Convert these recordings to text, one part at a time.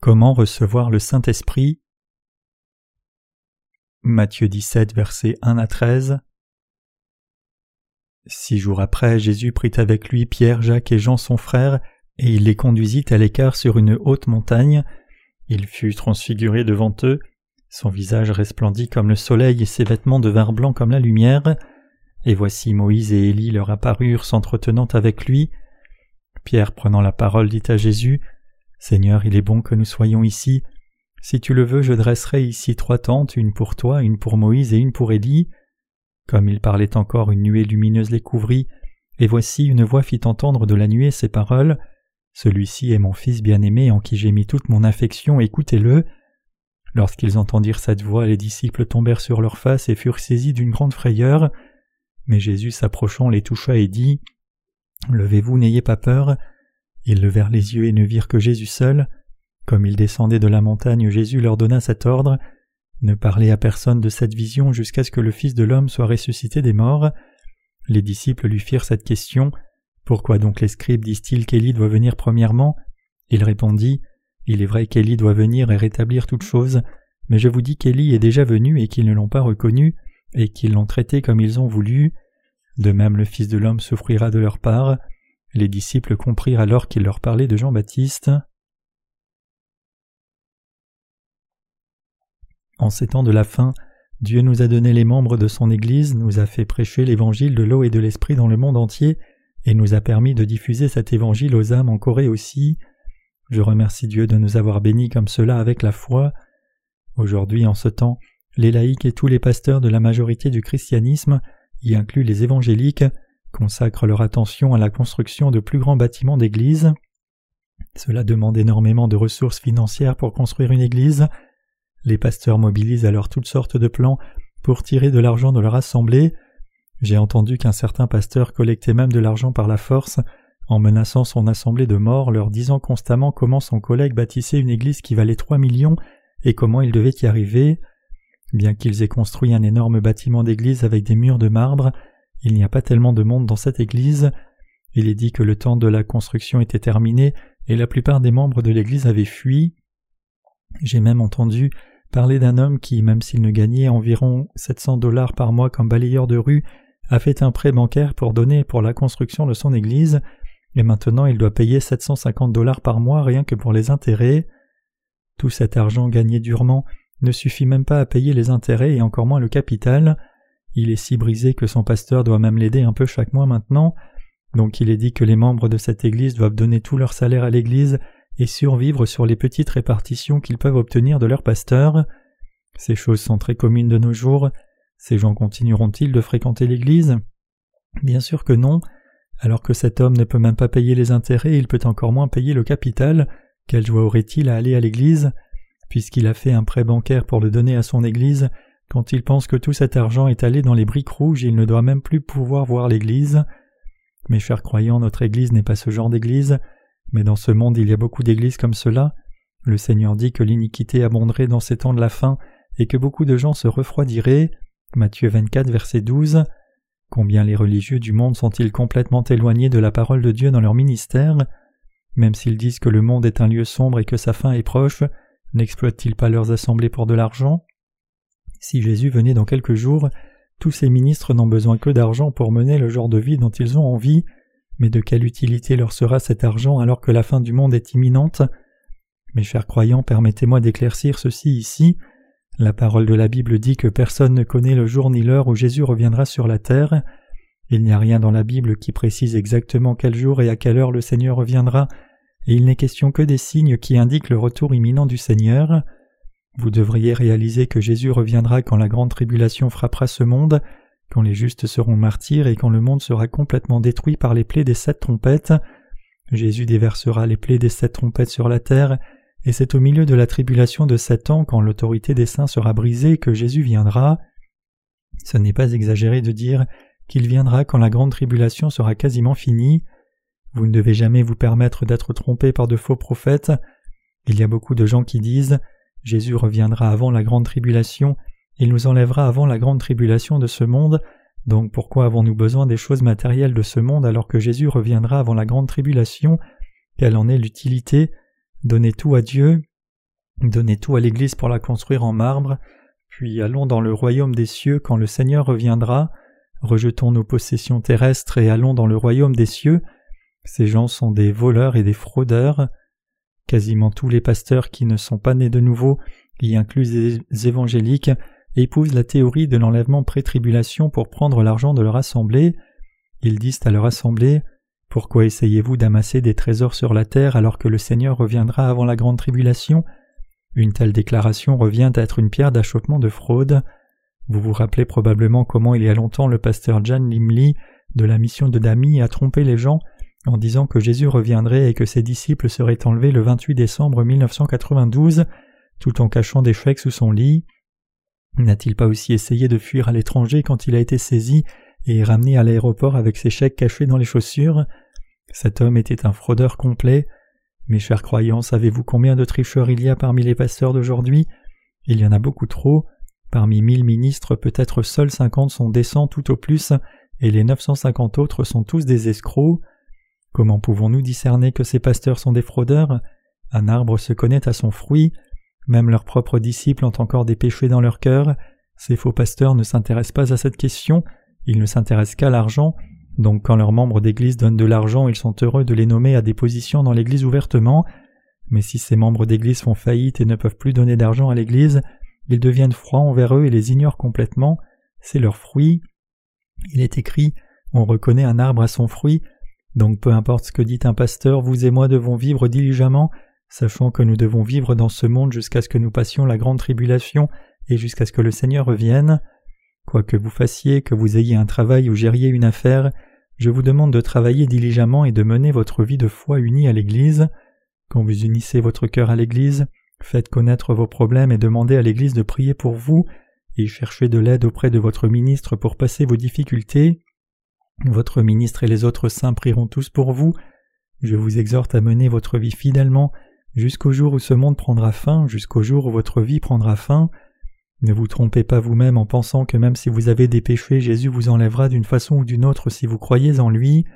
Comment recevoir le Saint-Esprit? Matthieu 17, versets 1 à 13 Six jours après, Jésus prit avec lui Pierre, Jacques et Jean son frère, et il les conduisit à l'écart sur une haute montagne. Il fut transfiguré devant eux, son visage resplendit comme le soleil et ses vêtements devinrent blancs comme la lumière. Et voici Moïse et Élie leur apparurent s'entretenant avec lui. Pierre prenant la parole dit à Jésus Seigneur, il est bon que nous soyons ici. Si tu le veux, je dresserai ici trois tentes, une pour toi, une pour Moïse et une pour Élie. Comme il parlait encore, une nuée lumineuse les couvrit, et voici une voix fit entendre de la nuée ces paroles. Celui-ci est mon Fils bien-aimé en qui j'ai mis toute mon affection, écoutez-le. Lorsqu'ils entendirent cette voix, les disciples tombèrent sur leurs faces et furent saisis d'une grande frayeur. Mais Jésus s'approchant les toucha et dit Levez-vous, n'ayez pas peur. Ils levèrent les yeux et ne virent que Jésus seul. Comme ils descendaient de la montagne, Jésus leur donna cet ordre Ne parlez à personne de cette vision jusqu'à ce que le Fils de l'homme soit ressuscité des morts. Les disciples lui firent cette question Pourquoi donc les scribes disent-ils qu'Élie doit venir premièrement? Il répondit Il est vrai qu'Élie doit venir et rétablir toutes choses, mais je vous dis qu'Élie est déjà venu et qu'ils ne l'ont pas reconnu, et qu'ils l'ont traité comme ils ont voulu. De même le Fils de l'homme souffrira de leur part. Les disciples comprirent alors qu'il leur parlait de Jean-Baptiste. En ces temps de la fin, Dieu nous a donné les membres de son Église, nous a fait prêcher l'évangile de l'eau et de l'esprit dans le monde entier, et nous a permis de diffuser cet évangile aux âmes en Corée aussi. Je remercie Dieu de nous avoir bénis comme cela avec la foi. Aujourd'hui, en ce temps, les laïcs et tous les pasteurs de la majorité du christianisme, y inclus les évangéliques, consacrent leur attention à la construction de plus grands bâtiments d'église. Cela demande énormément de ressources financières pour construire une église. Les pasteurs mobilisent alors toutes sortes de plans pour tirer de l'argent de leur assemblée. J'ai entendu qu'un certain pasteur collectait même de l'argent par la force, en menaçant son assemblée de mort, leur disant constamment comment son collègue bâtissait une église qui valait trois millions et comment il devait y arriver. Bien qu'ils aient construit un énorme bâtiment d'église avec des murs de marbre, il n'y a pas tellement de monde dans cette église. Il est dit que le temps de la construction était terminé et la plupart des membres de l'église avaient fui. J'ai même entendu parler d'un homme qui, même s'il ne gagnait environ 700 dollars par mois comme balayeur de rue, a fait un prêt bancaire pour donner pour la construction de son église, et maintenant il doit payer 750 dollars par mois rien que pour les intérêts. Tout cet argent gagné durement ne suffit même pas à payer les intérêts et encore moins le capital. Il est si brisé que son pasteur doit même l'aider un peu chaque mois maintenant. Donc il est dit que les membres de cette Église doivent donner tout leur salaire à l'Église et survivre sur les petites répartitions qu'ils peuvent obtenir de leur pasteur. Ces choses sont très communes de nos jours. Ces gens continueront-ils de fréquenter l'Église? Bien sûr que non. Alors que cet homme ne peut même pas payer les intérêts, il peut encore moins payer le capital. Quelle joie aurait-il à aller à l'Église? Puisqu'il a fait un prêt bancaire pour le donner à son Église, quand il pense que tout cet argent est allé dans les briques rouges, il ne doit même plus pouvoir voir l'Église. Mes chers croyants, notre Église n'est pas ce genre d'Église, mais dans ce monde il y a beaucoup d'églises comme cela. Le Seigneur dit que l'iniquité abonderait dans ces temps de la fin et que beaucoup de gens se refroidiraient. Matthieu 24, verset 12. Combien les religieux du monde sont-ils complètement éloignés de la parole de Dieu dans leur ministère? Même s'ils disent que le monde est un lieu sombre et que sa fin est proche, n'exploitent-ils pas leurs assemblées pour de l'argent? Si Jésus venait dans quelques jours, tous ces ministres n'ont besoin que d'argent pour mener le genre de vie dont ils ont envie, mais de quelle utilité leur sera cet argent alors que la fin du monde est imminente? Mes chers croyants, permettez-moi d'éclaircir ceci ici. La parole de la Bible dit que personne ne connaît le jour ni l'heure où Jésus reviendra sur la terre. Il n'y a rien dans la Bible qui précise exactement quel jour et à quelle heure le Seigneur reviendra, et il n'est question que des signes qui indiquent le retour imminent du Seigneur. Vous devriez réaliser que Jésus reviendra quand la grande tribulation frappera ce monde, quand les justes seront martyrs et quand le monde sera complètement détruit par les plaies des sept trompettes. Jésus déversera les plaies des sept trompettes sur la terre, et c'est au milieu de la tribulation de sept ans, quand l'autorité des saints sera brisée, que Jésus viendra. Ce n'est pas exagéré de dire qu'il viendra quand la grande tribulation sera quasiment finie. Vous ne devez jamais vous permettre d'être trompé par de faux prophètes. Il y a beaucoup de gens qui disent Jésus reviendra avant la grande tribulation, il nous enlèvera avant la grande tribulation de ce monde, donc pourquoi avons-nous besoin des choses matérielles de ce monde alors que Jésus reviendra avant la grande tribulation? Quelle en est l'utilité? Donnez tout à Dieu, Donnez tout à l'Église pour la construire en marbre, puis allons dans le royaume des cieux quand le Seigneur reviendra, rejetons nos possessions terrestres et allons dans le royaume des cieux. Ces gens sont des voleurs et des fraudeurs. Quasiment tous les pasteurs qui ne sont pas nés de nouveau, y inclus les évangéliques, épousent la théorie de l'enlèvement pré-tribulation pour prendre l'argent de leur assemblée. Ils disent à leur assemblée Pourquoi essayez-vous d'amasser des trésors sur la terre alors que le Seigneur reviendra avant la grande tribulation? Une telle déclaration revient à être une pierre d'achoppement de fraude. Vous vous rappelez probablement comment il y a longtemps le pasteur Jan Limley de la mission de Dami a trompé les gens en disant que Jésus reviendrait et que ses disciples seraient enlevés le 28 décembre 1992 tout en cachant des chèques sous son lit. N'a-t-il pas aussi essayé de fuir à l'étranger quand il a été saisi et ramené à l'aéroport avec ses chèques cachés dans les chaussures? Cet homme était un fraudeur complet. Mes chers croyants, savez-vous combien de tricheurs il y a parmi les pasteurs d'aujourd'hui? Il y en a beaucoup trop. Parmi mille ministres, peut-être seuls cinquante sont décents tout au plus, et les neuf cent cinquante autres sont tous des escrocs. Comment pouvons-nous discerner que ces pasteurs sont des fraudeurs? Un arbre se connaît à son fruit. Même leurs propres disciples ont encore des péchés dans leur cœur. Ces faux pasteurs ne s'intéressent pas à cette question, ils ne s'intéressent qu'à l'argent, donc quand leurs membres d'Église donnent de l'argent, ils sont heureux de les nommer à des positions dans l'Église ouvertement, mais si ces membres d'Église font faillite et ne peuvent plus donner d'argent à l'Église, ils deviennent froids envers eux et les ignorent complètement, c'est leur fruit. Il est écrit On reconnaît un arbre à son fruit, donc peu importe ce que dit un pasteur, vous et moi devons vivre diligemment, sachant que nous devons vivre dans ce monde jusqu'à ce que nous passions la grande tribulation et jusqu'à ce que le Seigneur revienne. Quoi que vous fassiez, que vous ayez un travail ou gériez une affaire, je vous demande de travailler diligemment et de mener votre vie de foi unie à l'Église. Quand vous unissez votre cœur à l'Église, faites connaître vos problèmes et demandez à l'Église de prier pour vous, et cherchez de l'aide auprès de votre ministre pour passer vos difficultés. Votre ministre et les autres saints prieront tous pour vous. Je vous exhorte à mener votre vie fidèlement jusqu'au jour où ce monde prendra fin, jusqu'au jour où votre vie prendra fin. Ne vous trompez pas vous-même en pensant que même si vous avez des péchés, Jésus vous enlèvera d'une façon ou d'une autre si vous croyez en lui.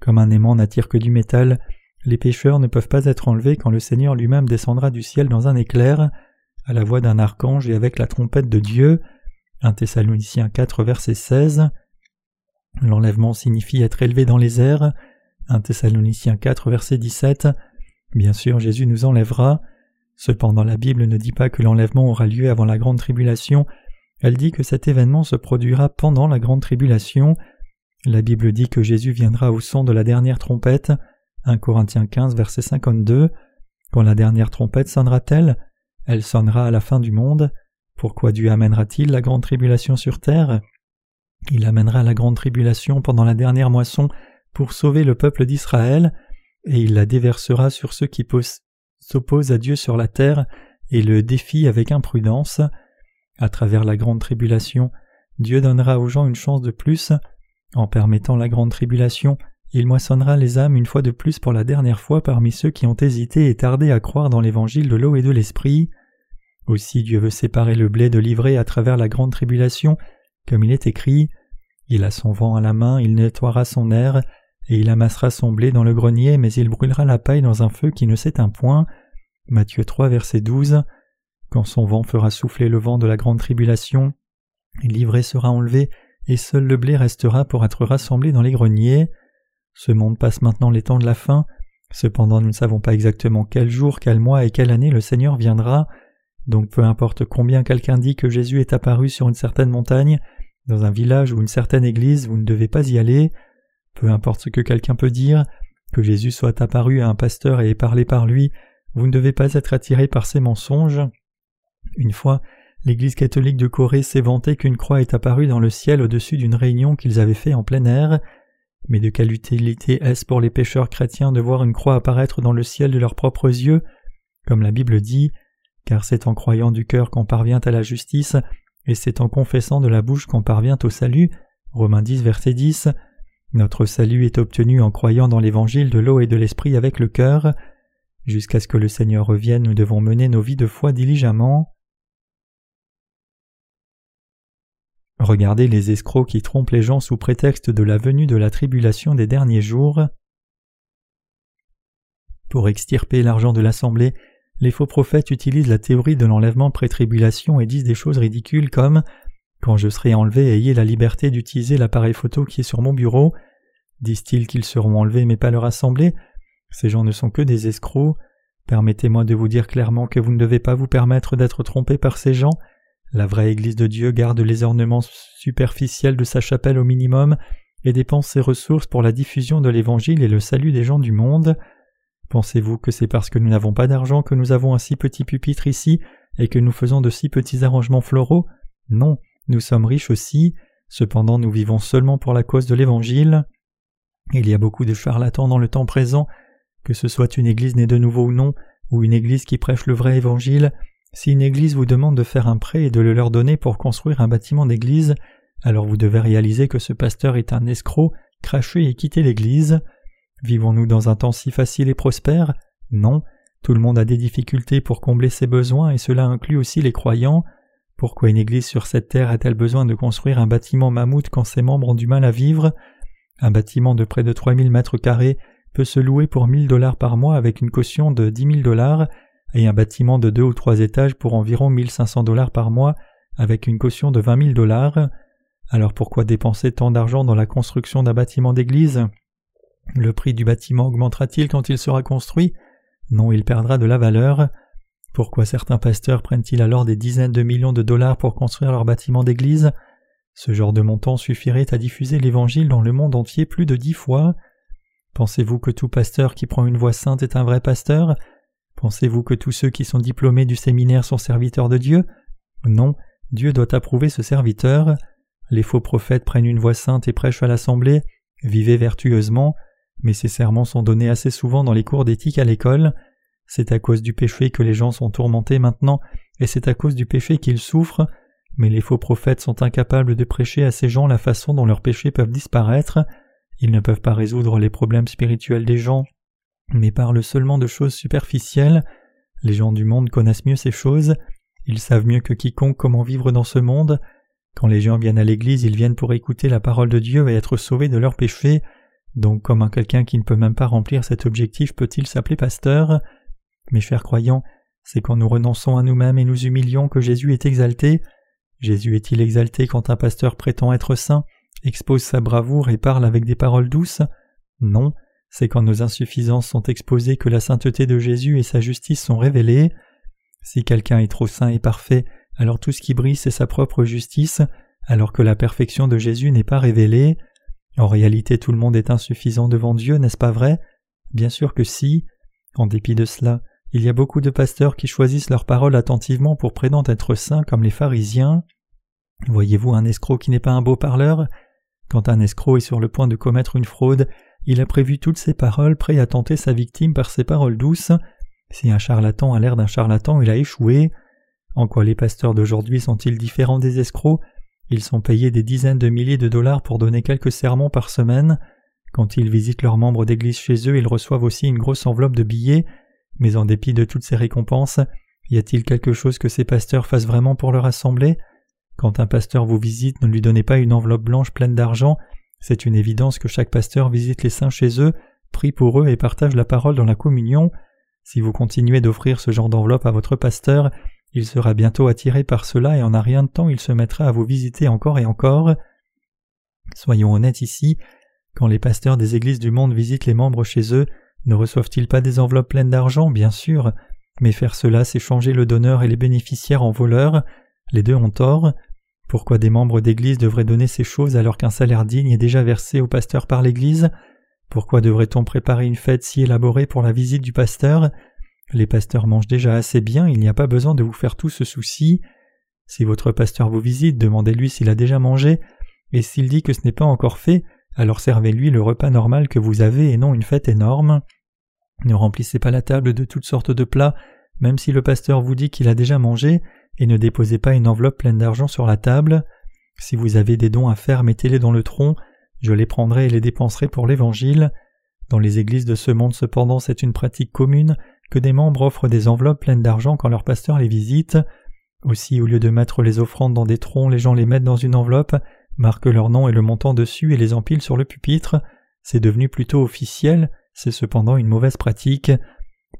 Comme un aimant n'attire que du métal, les pécheurs ne peuvent pas être enlevés quand le Seigneur lui-même descendra du ciel dans un éclair, à la voix d'un archange et avec la trompette de Dieu. 1 Thessaloniciens 4 verset 16. L'enlèvement signifie être élevé dans les airs. 1 Thessaloniciens 4 verset 17. Bien sûr, Jésus nous enlèvera. Cependant la Bible ne dit pas que l'enlèvement aura lieu avant la grande tribulation, elle dit que cet événement se produira pendant la grande tribulation. La Bible dit que Jésus viendra au son de la dernière trompette. 1 Corinthiens 15 verset 52. Quand la dernière trompette sonnera-t-elle? Elle sonnera à la fin du monde. Pourquoi Dieu amènera-t-il la grande tribulation sur terre? Il amènera la grande tribulation pendant la dernière moisson pour sauver le peuple d'Israël, et il la déversera sur ceux qui s'oppose à Dieu sur la terre et le défie avec imprudence. À travers la grande tribulation, Dieu donnera aux gens une chance de plus. En permettant la grande tribulation, il moissonnera les âmes une fois de plus pour la dernière fois parmi ceux qui ont hésité et tardé à croire dans l'évangile de l'eau et de l'esprit. Aussi Dieu veut séparer le blé de l'ivraie à travers la grande tribulation, comme il est écrit Il a son vent à la main, il nettoiera son air, et il amassera son blé dans le grenier, mais il brûlera la paille dans un feu qui ne s'éteint point. Matthieu 3, verset 12. Quand son vent fera souffler le vent de la grande tribulation, l'ivraie sera enlevée, et seul le blé restera pour être rassemblé dans les greniers. Ce monde passe maintenant les temps de la fin. Cependant, nous ne savons pas exactement quel jour, quel mois et quelle année le Seigneur viendra. Donc peu importe combien quelqu'un dit que Jésus est apparu sur une certaine montagne, dans un village ou une certaine église, vous ne devez pas y aller. Peu importe ce que quelqu'un peut dire, que Jésus soit apparu à un pasteur et ait parlé par lui, vous ne devez pas être attiré par ces mensonges. Une fois, l'Église catholique de Corée s'est vantée qu'une croix est apparue dans le ciel au-dessus d'une réunion qu'ils avaient fait en plein air. Mais de quelle utilité est-ce pour les pécheurs chrétiens de voir une croix apparaître dans le ciel de leurs propres yeux? Comme la Bible dit, car c'est en croyant du cœur qu'on parvient à la justice, et c'est en confessant de la bouche qu'on parvient au salut. Romains 10, verset 10. Notre salut est obtenu en croyant dans l'évangile de l'eau et de l'esprit avec le cœur. Jusqu'à ce que le Seigneur revienne, nous devons mener nos vies de foi diligemment. Regardez les escrocs qui trompent les gens sous prétexte de la venue de la tribulation des derniers jours. Pour extirper l'argent de l'Assemblée, les faux prophètes utilisent la théorie de l'enlèvement pré-tribulation et disent des choses ridicules comme Quand je serai enlevé, ayez la liberté d'utiliser l'appareil photo qui est sur mon bureau. Disent-ils qu'ils seront enlevés mais pas leur assemblée Ces gens ne sont que des escrocs. Permettez-moi de vous dire clairement que vous ne devez pas vous permettre d'être trompé par ces gens. La vraie Église de Dieu garde les ornements superficiels de sa chapelle au minimum et dépense ses ressources pour la diffusion de l'Évangile et le salut des gens du monde. Pensez-vous que c'est parce que nous n'avons pas d'argent que nous avons un si petit pupitre ici et que nous faisons de si petits arrangements floraux? Non, nous sommes riches aussi, cependant nous vivons seulement pour la cause de l'Évangile. Il y a beaucoup de charlatans dans le temps présent, que ce soit une église née de nouveau ou non, ou une église qui prêche le vrai Évangile, si une église vous demande de faire un prêt et de le leur donner pour construire un bâtiment d'église, alors vous devez réaliser que ce pasteur est un escroc, cracher et quitter l'Église. Vivons-nous dans un temps si facile et prospère? Non, tout le monde a des difficultés pour combler ses besoins et cela inclut aussi les croyants. Pourquoi une Église sur cette terre a-t-elle besoin de construire un bâtiment mammouth quand ses membres ont du mal à vivre? Un bâtiment de près de 3000 mètres carrés peut se louer pour 1000 dollars par mois avec une caution de 10 000 dollars et un bâtiment de deux ou trois étages pour environ 1500 dollars par mois avec une caution de 20 000 dollars. Alors pourquoi dépenser tant d'argent dans la construction d'un bâtiment d'église? Le prix du bâtiment augmentera-t-il quand il sera construit? Non, il perdra de la valeur. Pourquoi certains pasteurs prennent-ils alors des dizaines de millions de dollars pour construire leur bâtiment d'église? Ce genre de montant suffirait à diffuser l'Évangile dans le monde entier plus de dix fois. Pensez-vous que tout pasteur qui prend une voix sainte est un vrai pasteur? Pensez-vous que tous ceux qui sont diplômés du séminaire sont serviteurs de Dieu? Non, Dieu doit approuver ce serviteur. Les faux prophètes prennent une voix sainte et prêchent à l'assemblée, vivez vertueusement, mais ces sermons sont donnés assez souvent dans les cours d'éthique à l'école. C'est à cause du péché que les gens sont tourmentés maintenant, et c'est à cause du péché qu'ils souffrent, mais les faux prophètes sont incapables de prêcher à ces gens la façon dont leurs péchés peuvent disparaître. Ils ne peuvent pas résoudre les problèmes spirituels des gens, mais parlent seulement de choses superficielles. Les gens du monde connaissent mieux ces choses, ils savent mieux que quiconque comment vivre dans ce monde, quand les gens viennent à l'église, ils viennent pour écouter la parole de Dieu et être sauvés de leurs péchés. Donc comment quelqu'un qui ne peut même pas remplir cet objectif peut-il s'appeler pasteur? Mes chers croyants, c'est quand nous renonçons à nous-mêmes et nous humilions que Jésus est exalté. Jésus est-il exalté quand un pasteur prétend être saint, expose sa bravoure et parle avec des paroles douces? Non, c'est quand nos insuffisances sont exposées que la sainteté de Jésus et sa justice sont révélées. Si quelqu'un est trop saint et parfait, alors tout ce qui brille c'est sa propre justice, alors que la perfection de Jésus n'est pas révélée. En réalité tout le monde est insuffisant devant Dieu, n'est-ce pas vrai? Bien sûr que si. En dépit de cela, il y a beaucoup de pasteurs qui choisissent leurs paroles attentivement pour prétendre être saints comme les pharisiens. Voyez-vous un escroc qui n'est pas un beau parleur? Quand un escroc est sur le point de commettre une fraude, il a prévu toutes ses paroles, prêt à tenter sa victime par ses paroles douces. Si un charlatan a l'air d'un charlatan, il a échoué. En quoi les pasteurs d'aujourd'hui sont-ils différents des escrocs? Ils sont payés des dizaines de milliers de dollars pour donner quelques sermons par semaine. Quand ils visitent leurs membres d'église chez eux, ils reçoivent aussi une grosse enveloppe de billets. Mais en dépit de toutes ces récompenses, y a-t-il quelque chose que ces pasteurs fassent vraiment pour leur assemblée? Quand un pasteur vous visite, ne lui donnez pas une enveloppe blanche pleine d'argent. C'est une évidence que chaque pasteur visite les saints chez eux, prie pour eux et partage la parole dans la communion. Si vous continuez d'offrir ce genre d'enveloppe à votre pasteur, il sera bientôt attiré par cela et en un rien de temps il se mettra à vous visiter encore et encore. Soyons honnêtes ici, quand les pasteurs des églises du monde visitent les membres chez eux, ne reçoivent-ils pas des enveloppes pleines d'argent, bien sûr, mais faire cela c'est changer le donneur et les bénéficiaires en voleurs, les deux ont tort. Pourquoi des membres d'église devraient donner ces choses alors qu'un salaire digne est déjà versé au pasteur par l'église? Pourquoi devrait-on préparer une fête si élaborée pour la visite du pasteur? Les pasteurs mangent déjà assez bien, il n'y a pas besoin de vous faire tout ce souci. Si votre pasteur vous visite, demandez-lui s'il a déjà mangé, et s'il dit que ce n'est pas encore fait, alors servez-lui le repas normal que vous avez et non une fête énorme. Ne remplissez pas la table de toutes sortes de plats, même si le pasteur vous dit qu'il a déjà mangé, et ne déposez pas une enveloppe pleine d'argent sur la table. Si vous avez des dons à faire, mettez-les dans le tronc, je les prendrai et les dépenserai pour l'Évangile. Dans les églises de ce monde cependant c'est une pratique commune que des membres offrent des enveloppes pleines d'argent quand leur pasteur les visite. Aussi, au lieu de mettre les offrandes dans des troncs, les gens les mettent dans une enveloppe, marquent leur nom et le montant dessus et les empilent sur le pupitre. C'est devenu plutôt officiel, c'est cependant une mauvaise pratique.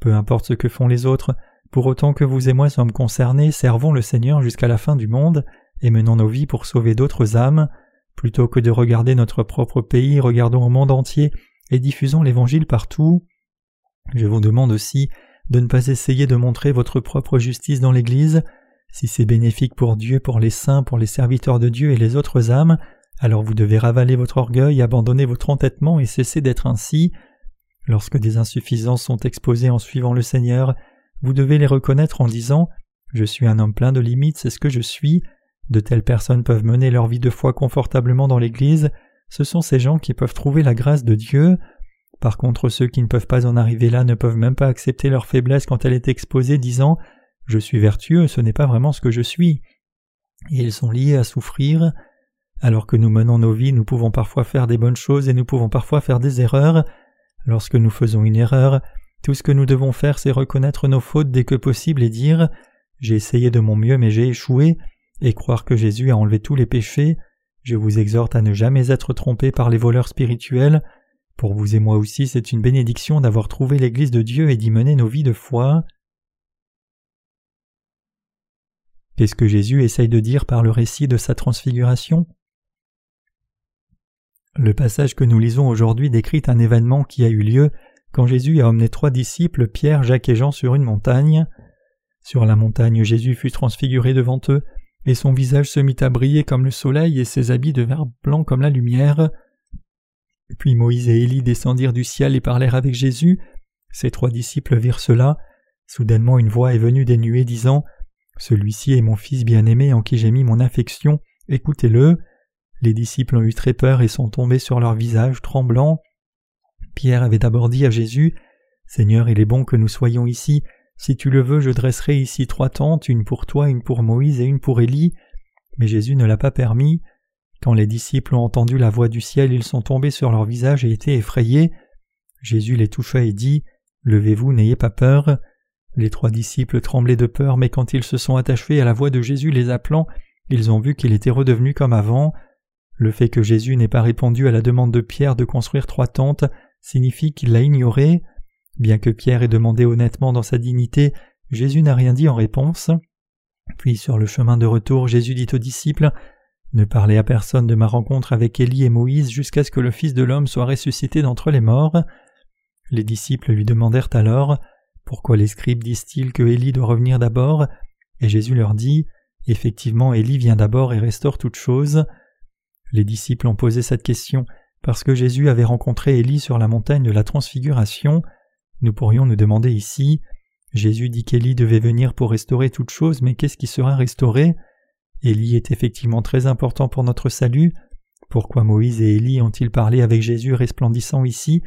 Peu importe ce que font les autres, Pour autant que vous et moi sommes concernés, servons le Seigneur jusqu'à la fin du monde et menons nos vies pour sauver d'autres âmes. Plutôt que de regarder notre propre pays, regardons au monde entier et diffusons l'Évangile partout. Je vous demande aussi de ne pas essayer de montrer votre propre justice dans l'Église. Si c'est bénéfique pour Dieu, pour les saints, pour les serviteurs de Dieu et les autres âmes, alors vous devez ravaler votre orgueil, abandonner votre entêtement et cesser d'être ainsi. Lorsque des insuffisances sont exposées en suivant le Seigneur, vous devez les reconnaître en disant Je suis un homme plein de limites, c'est ce que je suis. De telles personnes peuvent mener leur vie de foi confortablement dans l'Église, ce sont ces gens qui peuvent trouver la grâce de Dieu. Par contre, ceux qui ne peuvent pas en arriver là ne peuvent même pas accepter leur faiblesse quand elle est exposée, disant Je suis vertueux, ce n'est pas vraiment ce que je suis. Et ils sont liés à souffrir. Alors que nous menons nos vies, nous pouvons parfois faire des bonnes choses et nous pouvons parfois faire des erreurs. Lorsque nous faisons une erreur, tout ce que nous devons faire, c'est reconnaître nos fautes dès que possible et dire J'ai essayé de mon mieux, mais j'ai échoué, et croire que Jésus a enlevé tous les péchés. Je vous exhorte à ne jamais être trompé par les voleurs spirituels. Pour vous et moi aussi, c'est une bénédiction d'avoir trouvé l'Église de Dieu et d'y mener nos vies de foi. Qu'est-ce que Jésus essaye de dire par le récit de sa transfiguration? Le passage que nous lisons aujourd'hui décrit un événement qui a eu lieu quand Jésus a emmené trois disciples, Pierre, Jacques et Jean, sur une montagne. Sur la montagne, Jésus fut transfiguré devant eux, et son visage se mit à briller comme le soleil et ses habits devinrent blancs comme la lumière. Puis Moïse et Élie descendirent du ciel et parlèrent avec Jésus. Ces trois disciples virent cela. Soudainement une voix est venue des nuées disant Celui-ci est mon fils bien-aimé en qui j'ai mis mon affection, écoutez-le. Les disciples ont eu très peur et sont tombés sur leur visage tremblants. Pierre avait d'abord dit à Jésus Seigneur, il est bon que nous soyons ici. Si tu le veux, je dresserai ici trois tentes, une pour toi, une pour Moïse et une pour Élie. Mais Jésus ne l'a pas permis. Quand les disciples ont entendu la voix du ciel, ils sont tombés sur leur visage et étaient effrayés. Jésus les toucha et dit Levez-vous, n'ayez pas peur. Les trois disciples tremblaient de peur, mais quand ils se sont attachés à la voix de Jésus les appelant, ils ont vu qu'il était redevenu comme avant. Le fait que Jésus n'ait pas répondu à la demande de Pierre de construire trois tentes signifie qu'il l'a ignoré. Bien que Pierre ait demandé honnêtement dans sa dignité, Jésus n'a rien dit en réponse. Puis sur le chemin de retour, Jésus dit aux disciples Ne parlez à personne de ma rencontre avec Élie et Moïse jusqu'à ce que le Fils de l'homme soit ressuscité d'entre les morts. Les disciples lui demandèrent alors Pourquoi les scribes disent-ils que Élie doit revenir d'abord? Et Jésus leur dit Effectivement, Élie vient d'abord et restaure toutes choses. Les disciples ont posé cette question parce que Jésus avait rencontré Élie sur la montagne de la transfiguration, nous pourrions nous demander ici Jésus dit qu'Élie devait venir pour restaurer toute chose, mais qu'est-ce qui sera restauré? Élie est effectivement très important pour notre salut. Pourquoi Moïse et Élie ont-ils parlé avec Jésus resplendissant ici?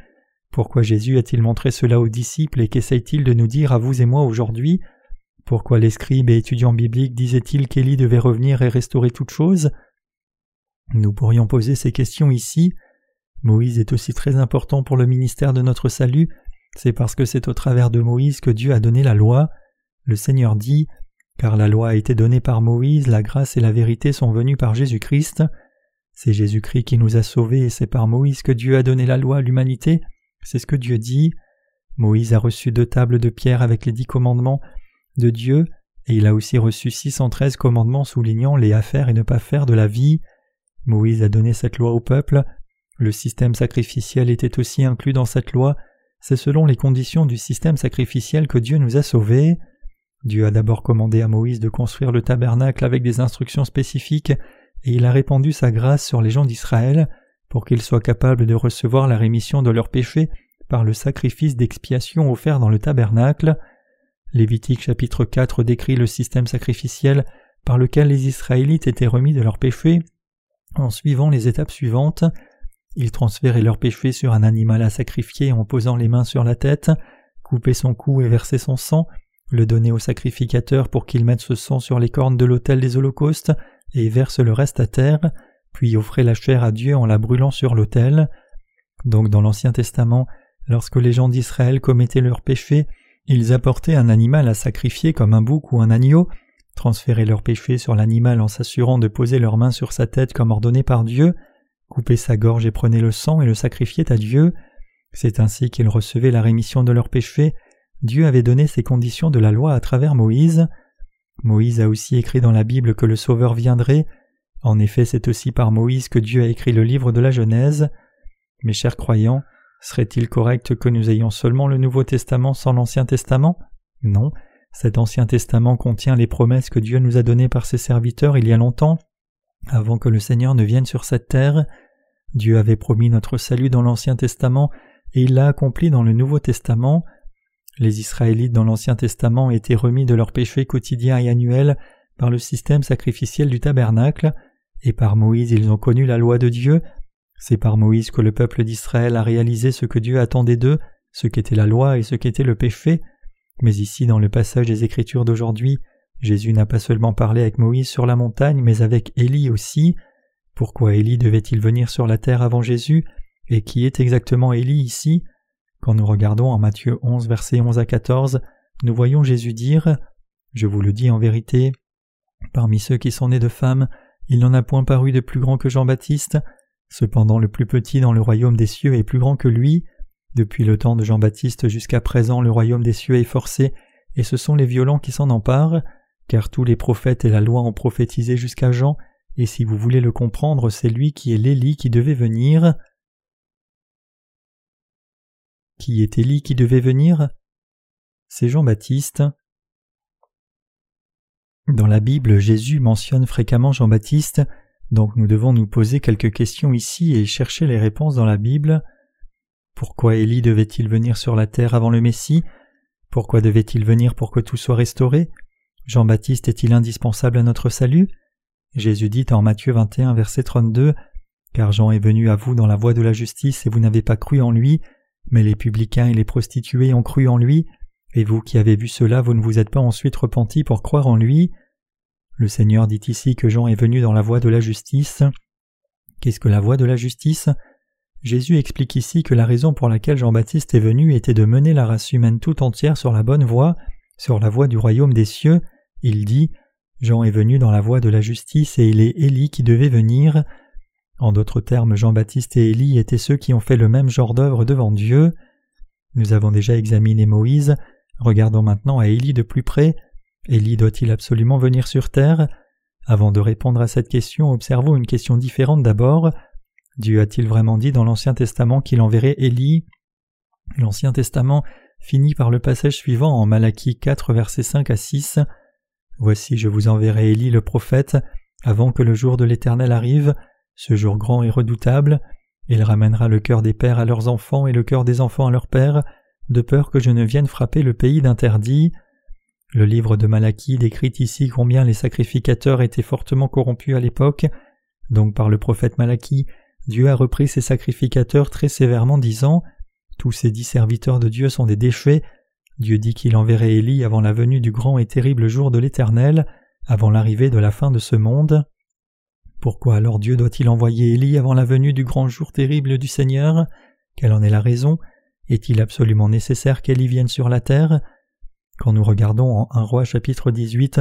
Pourquoi Jésus a-t-il montré cela aux disciples et qu'essaye-t-il de nous dire à vous et moi aujourd'hui? Pourquoi les scribes et étudiants bibliques disaient-ils qu'Élie devait revenir et restaurer toute chose Nous pourrions poser ces questions ici. Moïse est aussi très important pour le ministère de notre salut, c'est parce que c'est au travers de Moïse que Dieu a donné la loi. Le Seigneur dit Car la loi a été donnée par Moïse, la grâce et la vérité sont venues par Jésus-Christ. C'est Jésus-Christ qui nous a sauvés et c'est par Moïse que Dieu a donné la loi à l'humanité. C'est ce que Dieu dit. Moïse a reçu deux tables de pierre avec les dix commandements de Dieu, et il a aussi reçu six cent treize commandements soulignant les à faire et ne pas faire de la vie. Moïse a donné cette loi au peuple, le système sacrificiel était aussi inclus dans cette loi, c'est selon les conditions du système sacrificiel que Dieu nous a sauvés. Dieu a d'abord commandé à Moïse de construire le tabernacle avec des instructions spécifiques, et il a répandu sa grâce sur les gens d'Israël pour qu'ils soient capables de recevoir la rémission de leurs péchés par le sacrifice d'expiation offert dans le tabernacle. Lévitique chapitre 4 décrit le système sacrificiel par lequel les Israélites étaient remis de leurs péchés en suivant les étapes suivantes. Ils transféraient leur péché sur un animal à sacrifier en posant les mains sur la tête, couper son cou et verser son sang, le donner au sacrificateur pour qu'il mette ce sang sur les cornes de l'autel des holocaustes et verse le reste à terre, puis offrait la chair à Dieu en la brûlant sur l'autel. Donc dans l'Ancien Testament, lorsque les gens d'Israël commettaient leurs péchés, ils apportaient un animal à sacrifier comme un bouc ou un agneau, transféraient leur péché sur l'animal en s'assurant de poser leurs mains sur sa tête comme ordonné par Dieu, coupez sa gorge et prenez le sang et le sacrifiez à Dieu. C'est ainsi qu'ils recevaient la rémission de leurs péchés, Dieu avait donné ces conditions de la loi à travers Moïse. Moïse a aussi écrit dans la Bible que le Sauveur viendrait. En effet, c'est aussi par Moïse que Dieu a écrit le livre de la Genèse. Mes chers croyants, serait-il correct que nous ayons seulement le Nouveau Testament sans l'Ancien Testament? Non, cet Ancien Testament contient les promesses que Dieu nous a données par ses serviteurs il y a longtemps, avant que le Seigneur ne vienne sur cette terre. Dieu avait promis notre salut dans l'Ancien Testament et il l'a accompli dans le Nouveau Testament. Les Israélites dans l'Ancien Testament étaient remis de leurs péchés quotidiens et annuels par le système sacrificiel du tabernacle, et par Moïse ils ont connu la loi de Dieu. C'est par Moïse que le peuple d'Israël a réalisé ce que Dieu attendait d'eux, ce qu'était la loi et ce qu'était le péché. Mais ici, dans le passage des Écritures d'aujourd'hui, Jésus n'a pas seulement parlé avec Moïse sur la montagne, mais avec Élie aussi. Pourquoi Élie devait-il venir sur la terre avant Jésus? Et qui est exactement Élie ici? Quand nous regardons en Matthieu 11, versets 11 à 14, nous voyons Jésus dire Je vous le dis en vérité, parmi ceux qui sont nés de femmes, il n'en a point paru de plus grand que Jean-Baptiste, cependant le plus petit dans le royaume des cieux est plus grand que lui. Depuis le temps de Jean-Baptiste jusqu'à présent, le royaume des cieux est forcé, et ce sont les violents qui s'en emparent, car tous les prophètes et la loi ont prophétisé jusqu'à Jean, et si vous voulez le comprendre, c'est lui qui est l'Élie qui devait venir. Qui est Élie qui devait venir? C'est Jean-Baptiste. Dans la Bible, Jésus mentionne fréquemment Jean-Baptiste, donc nous devons nous poser quelques questions ici et chercher les réponses dans la Bible. Pourquoi Élie devait-il venir sur la terre avant le Messie? Pourquoi devait-il venir pour que tout soit restauré? Jean-Baptiste est-il indispensable à notre salut? Jésus dit en Matthieu 21, verset 32 Car Jean est venu à vous dans la voie de la justice et vous n'avez pas cru en lui, mais les publicains et les prostituées ont cru en lui, et vous qui avez vu cela, vous ne vous êtes pas ensuite repentis pour croire en lui. Le Seigneur dit ici que Jean est venu dans la voie de la justice. Qu'est-ce que la voie de la justice? Jésus explique ici que la raison pour laquelle Jean-Baptiste est venu était de mener la race humaine tout entière sur la bonne voie, sur la voie du royaume des cieux. Il dit Jean est venu dans la voie de la justice et il est Élie qui devait venir. En d'autres termes, Jean-Baptiste et Élie étaient ceux qui ont fait le même genre d'œuvre devant Dieu. Nous avons déjà examiné Moïse, regardons maintenant à Élie de plus près. Élie doit-il absolument venir sur terre? Avant de répondre à cette question, observons une question différente d'abord. Dieu a-t-il vraiment dit dans l'Ancien Testament qu'il enverrait Élie? L'Ancien Testament finit par le passage suivant en Malachie 4 versets 5 à 6. Voici je vous enverrai Élie le prophète avant que le jour de l'Éternel arrive, ce jour grand et redoutable. Il ramènera le cœur des pères à leurs enfants et le cœur des enfants à leurs pères, de peur que je ne vienne frapper le pays d'interdit. Le livre de Malachie décrit ici combien les sacrificateurs étaient fortement corrompus à l'époque. Donc par le prophète Malachie, Dieu a repris ses sacrificateurs très sévèrement, disant Tous ces dix serviteurs de Dieu sont des déchets. Dieu dit qu'il enverrait Élie avant la venue du grand et terrible jour de l'Éternel, avant l'arrivée de la fin de ce monde. Pourquoi alors Dieu doit-il envoyer Élie avant la venue du grand jour terrible du Seigneur? Quelle en est la raison? Est-il absolument nécessaire qu'Élie vienne sur la terre? Quand nous regardons en 1 roi chapitre 18,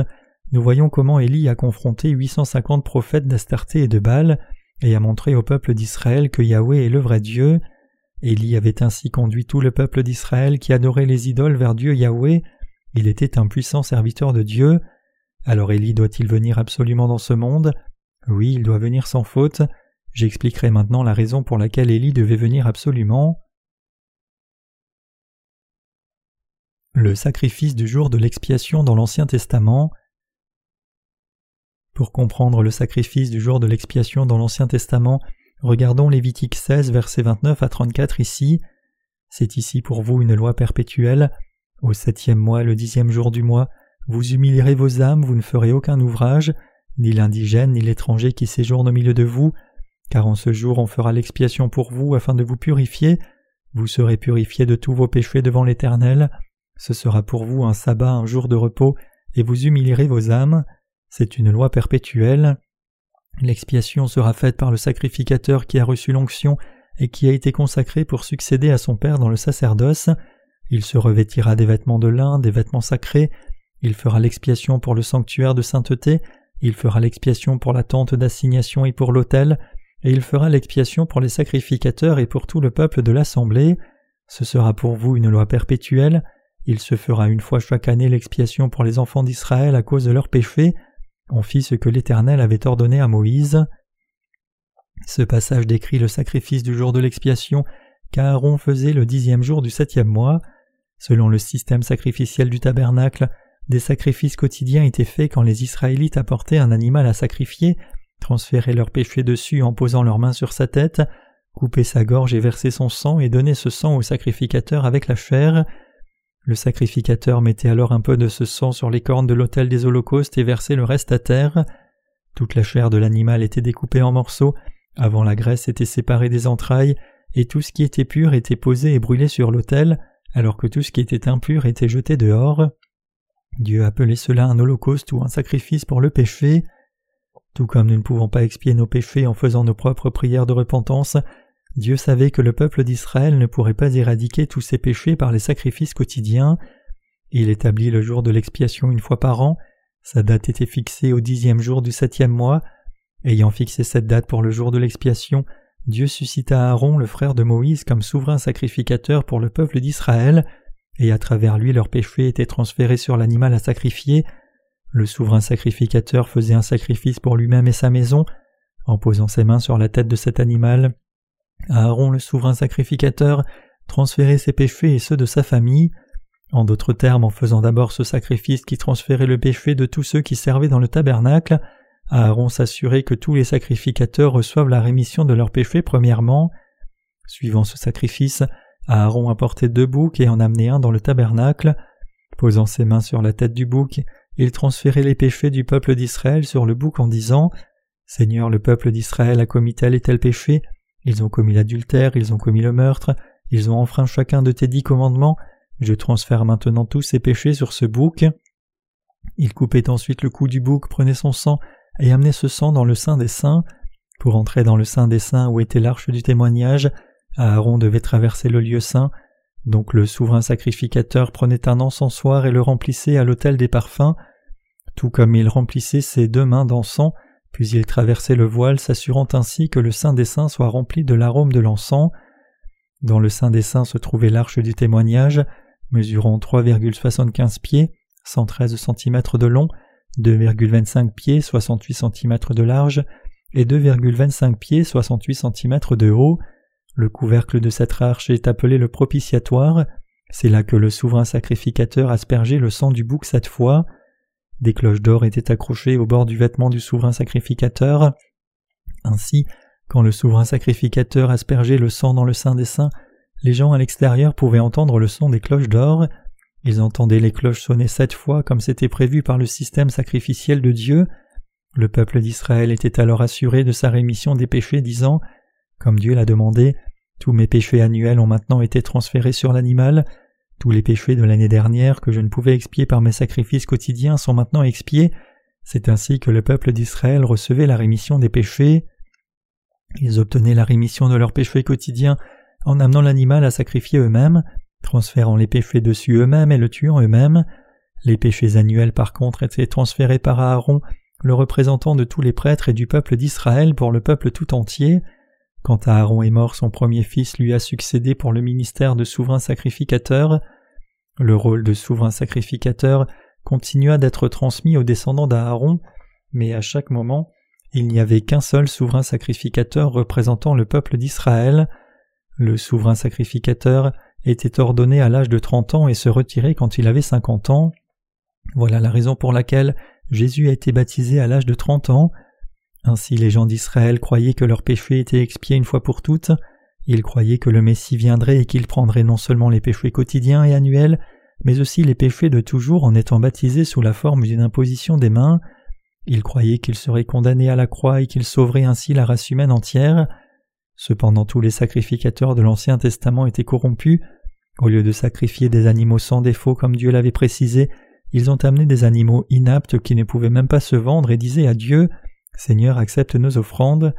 nous voyons comment Élie a confronté 850 prophètes d'Astarté et de Baal, et a montré au peuple d'Israël que Yahweh est le vrai Dieu. Élie avait ainsi conduit tout le peuple d'Israël qui adorait les idoles vers Dieu Yahweh. Il était un puissant serviteur de Dieu. Alors Élie doit-il venir absolument dans ce monde? Oui, il doit venir sans faute. J'expliquerai maintenant la raison pour laquelle Élie devait venir absolument. Le sacrifice du jour de l'expiation dans l'Ancien Testament. Pour comprendre le sacrifice du jour de l'expiation dans l'Ancien Testament, regardons Lévitique 16, versets 29 à 34 ici. C'est ici pour vous une loi perpétuelle. Au septième mois, le dixième jour du mois, vous humilierez vos âmes, vous ne ferez aucun ouvrage, ni l'indigène, ni l'étranger qui séjourne au milieu de vous, car en ce jour on fera l'expiation pour vous afin de vous purifier, vous serez purifiés de tous vos péchés devant l'Éternel, ce sera pour vous un sabbat, un jour de repos, et vous humilierez vos âmes. C'est une loi perpétuelle. L'expiation sera faite par le sacrificateur qui a reçu l'onction et qui a été consacré pour succéder à son Père dans le sacerdoce. Il se revêtira des vêtements de lin, des vêtements sacrés, il fera l'expiation pour le sanctuaire de sainteté, il fera l'expiation pour la tente d'assignation et pour l'autel, et il fera l'expiation pour les sacrificateurs et pour tout le peuple de l'assemblée. Ce sera pour vous une loi perpétuelle, il se fera une fois chaque année l'expiation pour les enfants d'Israël à cause de leurs péchés. On fit ce que l'Éternel avait ordonné à Moïse. Ce passage décrit le sacrifice du jour de l'expiation qu'Aaron faisait le dixième jour du septième mois. Selon le système sacrificiel du tabernacle, des sacrifices quotidiens étaient faits quand les Israélites apportaient un animal à sacrifier, transféraient leurs péchés dessus en posant leurs mains sur sa tête, coupaient sa gorge et versaient son sang et donnaient ce sang au sacrificateur avec la chair. Le sacrificateur mettait alors un peu de ce sang sur les cornes de l'autel des holocaustes et versait le reste à terre. Toute la chair de l'animal était découpée en morceaux, avant la graisse était séparée des entrailles, et tout ce qui était pur était posé et brûlé sur l'autel, alors que tout ce qui était impur était jeté dehors. Dieu appelait cela un holocauste ou un sacrifice pour le péché. Tout comme nous ne pouvons pas expier nos péchés en faisant nos propres prières de repentance, Dieu savait que le peuple d'Israël ne pourrait pas éradiquer tous ses péchés par les sacrifices quotidiens. Il établit le jour de l'expiation une fois par an. Sa date était fixée au dixième jour du septième mois. Ayant fixé cette date pour le jour de l'expiation, Dieu suscita Aaron, le frère de Moïse, comme souverain sacrificateur pour le peuple d'Israël, et à travers lui leurs péchés étaient transférés sur l'animal à sacrifier. Le souverain sacrificateur faisait un sacrifice pour lui-même et sa maison, en posant ses mains sur la tête de cet animal. Aaron, le souverain sacrificateur, transférait ses péchés et ceux de sa famille, en d'autres termes en faisant d'abord ce sacrifice qui transférait le péché de tous ceux qui servaient dans le tabernacle, Aaron s'assurait que tous les sacrificateurs reçoivent la rémission de leurs péchés premièrement. Suivant ce sacrifice, Aaron apportait deux boucs et en amenait un dans le tabernacle. Posant ses mains sur la tête du bouc, il transférait les péchés du peuple d'Israël sur le bouc en disant Seigneur, le peuple d'Israël a commis tel et tel péché, ils ont commis l'adultère, ils ont commis le meurtre, ils ont enfreint chacun de tes dix commandements, je transfère maintenant tous ces péchés sur ce bouc. Il coupait ensuite le cou du bouc, prenait son sang et amenait ce sang dans le sein des saints. Pour entrer dans le sein des saints où était l'arche du témoignage, Aaron devait traverser le lieu saint, donc le souverain sacrificateur prenait un encensoir et le remplissait à l'autel des parfums, tout comme il remplissait ses deux mains d'encens, puis il traversait le voile, s'assurant ainsi que le sein des saints soit rempli de l'arôme de l'encens. Dans le sein des saints se trouvait l'arche du témoignage, mesurant 3,75 pieds, 113 cm de long, 2,25 pieds, 68 cm de large, et 2,25 pieds, 68 cm de haut. Le couvercle de cette arche est appelé le propitiatoire. C'est là que le souverain sacrificateur aspergeait le sang du bouc cette fois. Des cloches d'or étaient accrochées au bord du vêtement du souverain sacrificateur. Ainsi, quand le souverain sacrificateur aspergeait le sang dans le sein des saints, les gens à l'extérieur pouvaient entendre le son des cloches d'or. Ils entendaient les cloches sonner sept fois comme c'était prévu par le système sacrificiel de Dieu. Le peuple d'Israël était alors assuré de sa rémission des péchés, disant comme Dieu l'a demandé, tous mes péchés annuels ont maintenant été transférés sur l'animal, tous les péchés de l'année dernière que je ne pouvais expier par mes sacrifices quotidiens sont maintenant expiés, c'est ainsi que le peuple d'Israël recevait la rémission des péchés. Ils obtenaient la rémission de leurs péchés quotidiens en amenant l'animal à sacrifier eux-mêmes, transférant les péchés dessus eux-mêmes et le tuant eux-mêmes. Les péchés annuels par contre étaient transférés par Aaron, le représentant de tous les prêtres et du peuple d'Israël pour le peuple tout entier. Quand Aaron est mort, son premier fils lui a succédé pour le ministère de souverain sacrificateur. Le rôle de souverain sacrificateur continua d'être transmis aux descendants d'Aaron, mais à chaque moment, il n'y avait qu'un seul souverain sacrificateur représentant le peuple d'Israël. Le souverain sacrificateur était ordonné à l'âge de trente ans et se retirait quand il avait cinquante ans. Voilà la raison pour laquelle Jésus a été baptisé à l'âge de trente ans. Ainsi les gens d'Israël croyaient que leurs péchés étaient expiés une fois pour toutes, ils croyaient que le Messie viendrait et qu'il prendrait non seulement les péchés quotidiens et annuels, mais aussi les péchés de toujours en étant baptisé sous la forme d'une imposition des mains. Ils croyaient qu'il serait condamné à la croix et qu'il sauverait ainsi la race humaine entière. Cependant tous les sacrificateurs de l'Ancien Testament étaient corrompus. Au lieu de sacrifier des animaux sans défaut comme Dieu l'avait précisé, ils ont amené des animaux inaptes qui ne pouvaient même pas se vendre et disaient à Dieu Seigneur, accepte nos offrandes.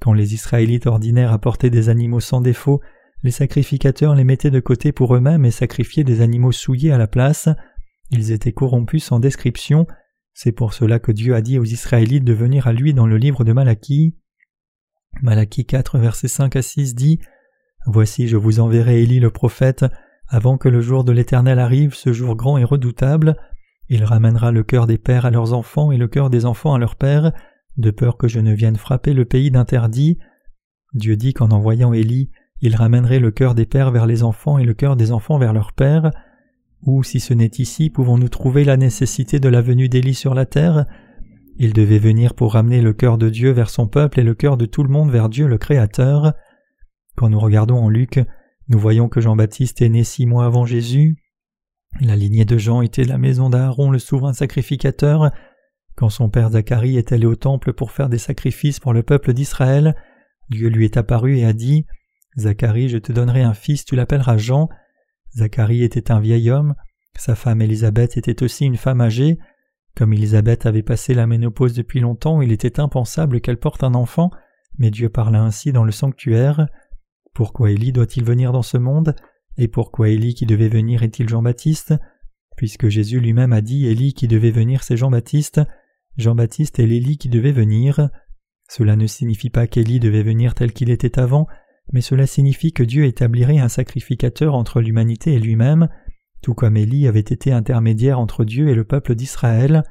Quand les Israélites ordinaires apportaient des animaux sans défaut, les sacrificateurs les mettaient de côté pour eux-mêmes et sacrifiaient des animaux souillés à la place. Ils étaient corrompus sans description. C'est pour cela que Dieu a dit aux Israélites de venir à lui dans le livre de Malachie. Malachie 4, versets 5 à 6 dit Voici, je vous enverrai Élie le prophète, avant que le jour de l'Éternel arrive, ce jour grand et redoutable. Il ramènera le cœur des pères à leurs enfants et le cœur des enfants à leurs pères, de peur que je ne vienne frapper le pays d'interdit. Dieu dit qu'en envoyant Élie, il ramènerait le cœur des pères vers les enfants et le cœur des enfants vers leurs pères. Ou, si ce n'est ici, pouvons-nous trouver la nécessité de la venue d'Élie sur la terre? Il devait venir pour ramener le cœur de Dieu vers son peuple et le cœur de tout le monde vers Dieu le Créateur. Quand nous regardons en Luc, nous voyons que Jean-Baptiste est né six mois avant Jésus. La lignée de Jean était la maison d'Aaron le souverain sacrificateur. Quand son père Zacharie est allé au temple pour faire des sacrifices pour le peuple d'Israël, Dieu lui est apparu et a dit Zacharie, je te donnerai un fils, tu l'appelleras Jean. Zacharie était un vieil homme, sa femme Élisabeth était aussi une femme âgée. Comme Élisabeth avait passé la ménopause depuis longtemps, il était impensable qu'elle porte un enfant, mais Dieu parla ainsi dans le sanctuaire. Pourquoi Élie doit-il venir dans ce monde? Et pourquoi Élie qui devait venir est-il Jean-Baptiste? Puisque Jésus lui-même a dit Élie qui devait venir c'est Jean-Baptiste, Jean-Baptiste est l'Élie qui devait venir. Cela ne signifie pas qu'Élie devait venir tel qu'il était avant, mais cela signifie que Dieu établirait un sacrificateur entre l'humanité et lui-même, tout comme Élie avait été intermédiaire entre Dieu et le peuple d'Israël.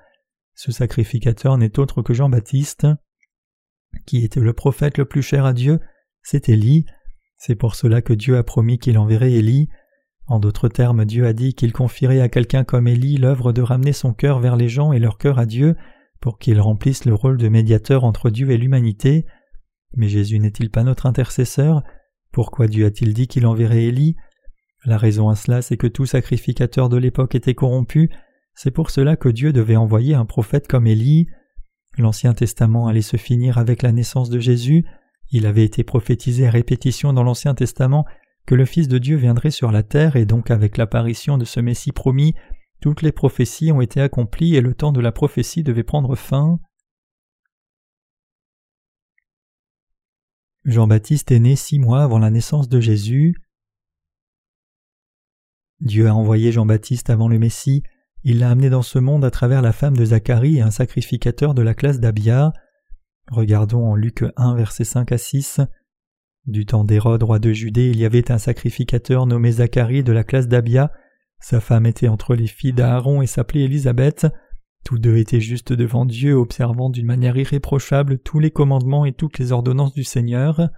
Ce sacrificateur n'est autre que Jean-Baptiste. Qui était le prophète le plus cher à Dieu C'est Élie. C'est pour cela que Dieu a promis qu'il enverrait Élie. En d'autres termes, Dieu a dit qu'il confierait à quelqu'un comme Élie l'œuvre de ramener son cœur vers les gens et leur cœur à Dieu, pour qu'il remplisse le rôle de médiateur entre Dieu et l'humanité. Mais Jésus n'est-il pas notre intercesseur? Pourquoi Dieu a-t-il dit qu'il enverrait Élie? La raison à cela, c'est que tout sacrificateur de l'époque était corrompu, c'est pour cela que Dieu devait envoyer un prophète comme Élie. L'Ancien Testament allait se finir avec la naissance de Jésus, il avait été prophétisé à répétition dans l'Ancien Testament que le Fils de Dieu viendrait sur la terre et donc avec l'apparition de ce Messie promis, toutes les prophéties ont été accomplies et le temps de la prophétie devait prendre fin. Jean-Baptiste est né six mois avant la naissance de Jésus. Dieu a envoyé Jean-Baptiste avant le Messie, il l'a amené dans ce monde à travers la femme de Zacharie et un sacrificateur de la classe d'Abia. Regardons en Luc 1 versets 5 à 6. Du temps d'Hérode, roi de Judée, il y avait un sacrificateur nommé Zacharie de la classe d'Abia. Sa femme était entre les filles d'Aaron et s'appelait Élisabeth. Tous deux étaient justes devant Dieu, observant d'une manière irréprochable tous les commandements et toutes les ordonnances du Seigneur.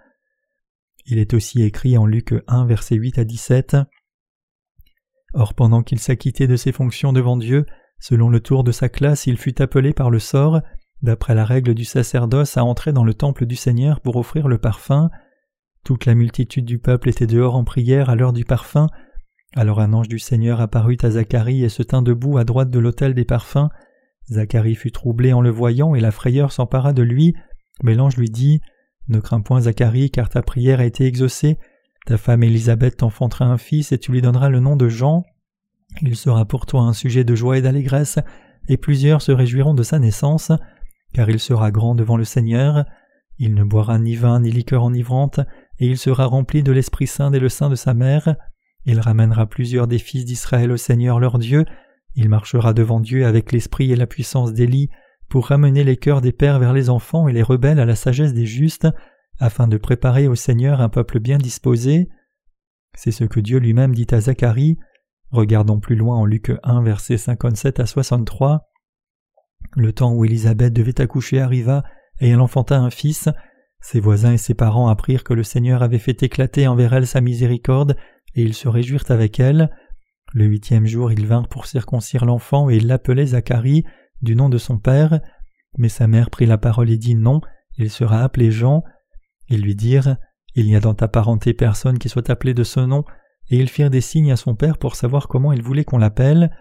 Il est aussi écrit en Luc 1 versets 8 à 17. Or pendant qu'il s'acquittait de ses fonctions devant Dieu, selon le tour de sa classe, il fut appelé par le sort, d'après la règle du sacerdoce, à entrer dans le temple du Seigneur pour offrir le parfum. Toute la multitude du peuple était dehors en prière à l'heure du parfum. Alors un ange du Seigneur apparut à Zacharie et se tint debout à droite de l'autel des parfums. Zacharie fut troublé en le voyant et la frayeur s'empara de lui, mais l'ange lui dit Ne crains point Zacharie, car ta prière a été exaucée. Ta femme Élisabeth t'enfantera un fils et tu lui donneras le nom de Jean. Il sera pour toi un sujet de joie et d'allégresse, et plusieurs se réjouiront de sa naissance, car il sera grand devant le Seigneur. Il ne boira ni vin ni liqueur enivrante, et il sera rempli de l'Esprit Saint dès le sein de sa mère. Il ramènera plusieurs des fils d'Israël au Seigneur leur Dieu, il marchera devant Dieu avec l'esprit et la puissance d'Élie pour ramener les cœurs des pères vers les enfants et les rebelles à la sagesse des justes, afin de préparer au Seigneur un peuple bien disposé. C'est ce que Dieu lui-même dit à Zacharie. Regardons plus loin en Luc 1, versets 57 à 63. Le temps où Élisabeth devait accoucher arriva, et elle enfanta un fils. Ses voisins et ses parents apprirent que le Seigneur avait fait éclater envers elle sa miséricorde, et ils se réjouirent avec elle. Le huitième jour ils vinrent pour circoncire l'enfant et ils l'appelaient Zacharie, du nom de son père. Mais sa mère prit la parole et dit Non, il sera appelé Jean. Ils lui dirent Il n'y a dans ta parenté personne qui soit appelé de ce nom, et ils firent des signes à son père pour savoir comment il voulait qu'on l'appelle.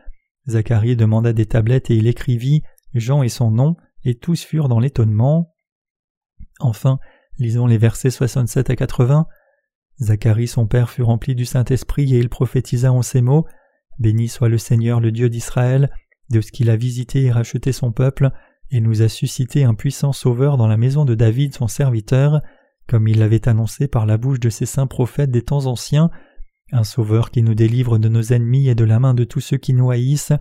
Zacharie demanda des tablettes et il écrivit Jean et son nom, et tous furent dans l'étonnement. Enfin, lisons les versets 67 à 80. Zacharie son père fut rempli du Saint-Esprit et il prophétisa en ces mots Béni soit le Seigneur le Dieu d'Israël, de ce qu'il a visité et racheté son peuple, et nous a suscité un puissant sauveur dans la maison de David son serviteur, comme il l'avait annoncé par la bouche de ses saints prophètes des temps anciens, un sauveur qui nous délivre de nos ennemis et de la main de tous ceux qui nous haïssent.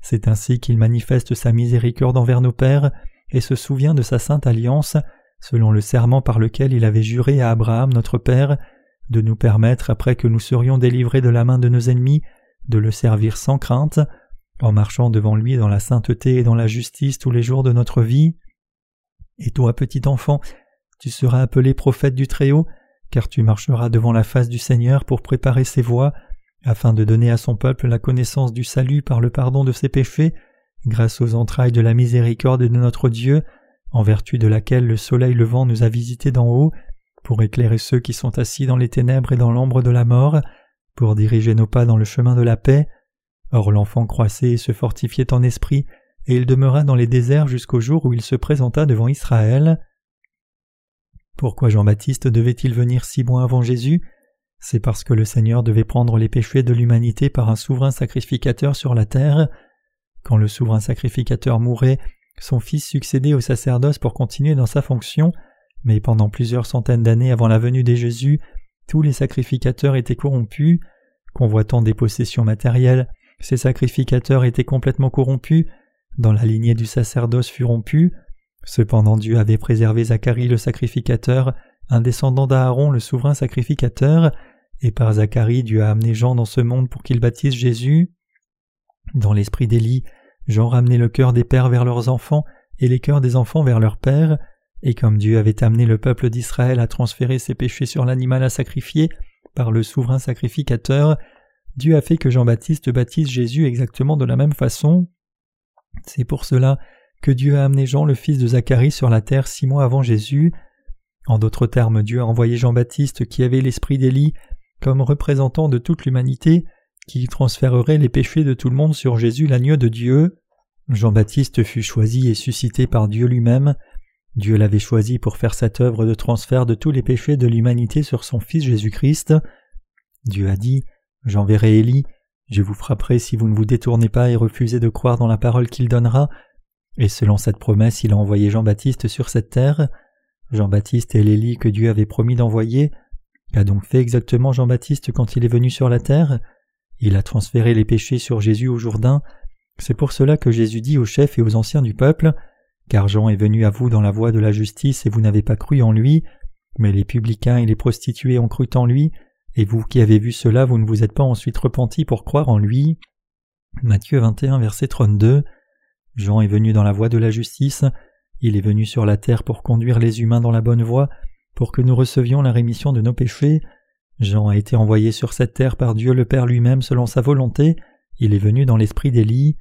C'est ainsi qu'il manifeste sa miséricorde envers nos pères, et se souvient de sa sainte alliance, selon le serment par lequel il avait juré à Abraham notre Père, de nous permettre, après que nous serions délivrés de la main de nos ennemis, de le servir sans crainte, en marchant devant lui dans la sainteté et dans la justice tous les jours de notre vie. Et toi, petit enfant, tu seras appelé prophète du Très-Haut, car tu marcheras devant la face du Seigneur pour préparer ses voies, afin de donner à son peuple la connaissance du salut par le pardon de ses péchés, grâce aux entrailles de la miséricorde de notre Dieu, en vertu de laquelle le soleil levant nous a visités d'en haut, pour éclairer ceux qui sont assis dans les ténèbres et dans l'ombre de la mort, pour diriger nos pas dans le chemin de la paix. Or l'enfant croissait et se fortifiait en esprit, et il demeura dans les déserts jusqu'au jour où il se présenta devant Israël. Pourquoi Jean-Baptiste devait-il venir six mois avant Jésus? C'est parce que le Seigneur devait prendre les péchés de l'humanité par un souverain sacrificateur sur la terre. Quand le souverain sacrificateur mourait, son fils succédait au sacerdoce pour continuer dans sa fonction, mais pendant plusieurs centaines d'années avant la venue de Jésus, tous les sacrificateurs étaient corrompus, convoitant des possessions matérielles, ces sacrificateurs étaient complètement corrompus, dans la lignée du sacerdoce fut rompue, cependant Dieu avait préservé Zacharie le sacrificateur, un descendant d'Aaron le souverain sacrificateur, et par Zacharie Dieu a amené Jean dans ce monde pour qu'il baptise Jésus. Dans l'esprit d'Élie, Jean ramenait le cœur des pères vers leurs enfants et les cœurs des enfants vers leurs pères, et comme Dieu avait amené le peuple d'Israël à transférer ses péchés sur l'animal à sacrifier par le souverain sacrificateur, Dieu a fait que Jean-Baptiste baptise Jésus exactement de la même façon. C'est pour cela que Dieu a amené Jean le fils de Zacharie sur la terre six mois avant Jésus. En d'autres termes, Dieu a envoyé Jean-Baptiste qui avait l'esprit d'Élie comme représentant de toute l'humanité qui transférerait les péchés de tout le monde sur Jésus l'agneau de Dieu. Jean-Baptiste fut choisi et suscité par Dieu lui-même. Dieu l'avait choisi pour faire cette œuvre de transfert de tous les péchés de l'humanité sur son Fils Jésus-Christ. Dieu a dit J'enverrai Élie, je vous frapperai si vous ne vous détournez pas et refusez de croire dans la parole qu'il donnera. Et selon cette promesse, il a envoyé Jean-Baptiste sur cette terre. Jean-Baptiste est l'Élie que Dieu avait promis d'envoyer. Qu'a donc fait exactement Jean-Baptiste quand il est venu sur la terre? Il a transféré les péchés sur Jésus au Jourdain. C'est pour cela que Jésus dit aux chefs et aux anciens du peuple car Jean est venu à vous dans la voie de la justice et vous n'avez pas cru en lui, mais les publicains et les prostituées ont cru en lui, et vous qui avez vu cela, vous ne vous êtes pas ensuite repentis pour croire en lui. Matthieu 21, verset 32. Jean est venu dans la voie de la justice, il est venu sur la terre pour conduire les humains dans la bonne voie, pour que nous recevions la rémission de nos péchés. Jean a été envoyé sur cette terre par Dieu le Père lui-même selon sa volonté, il est venu dans l'esprit d'Élie.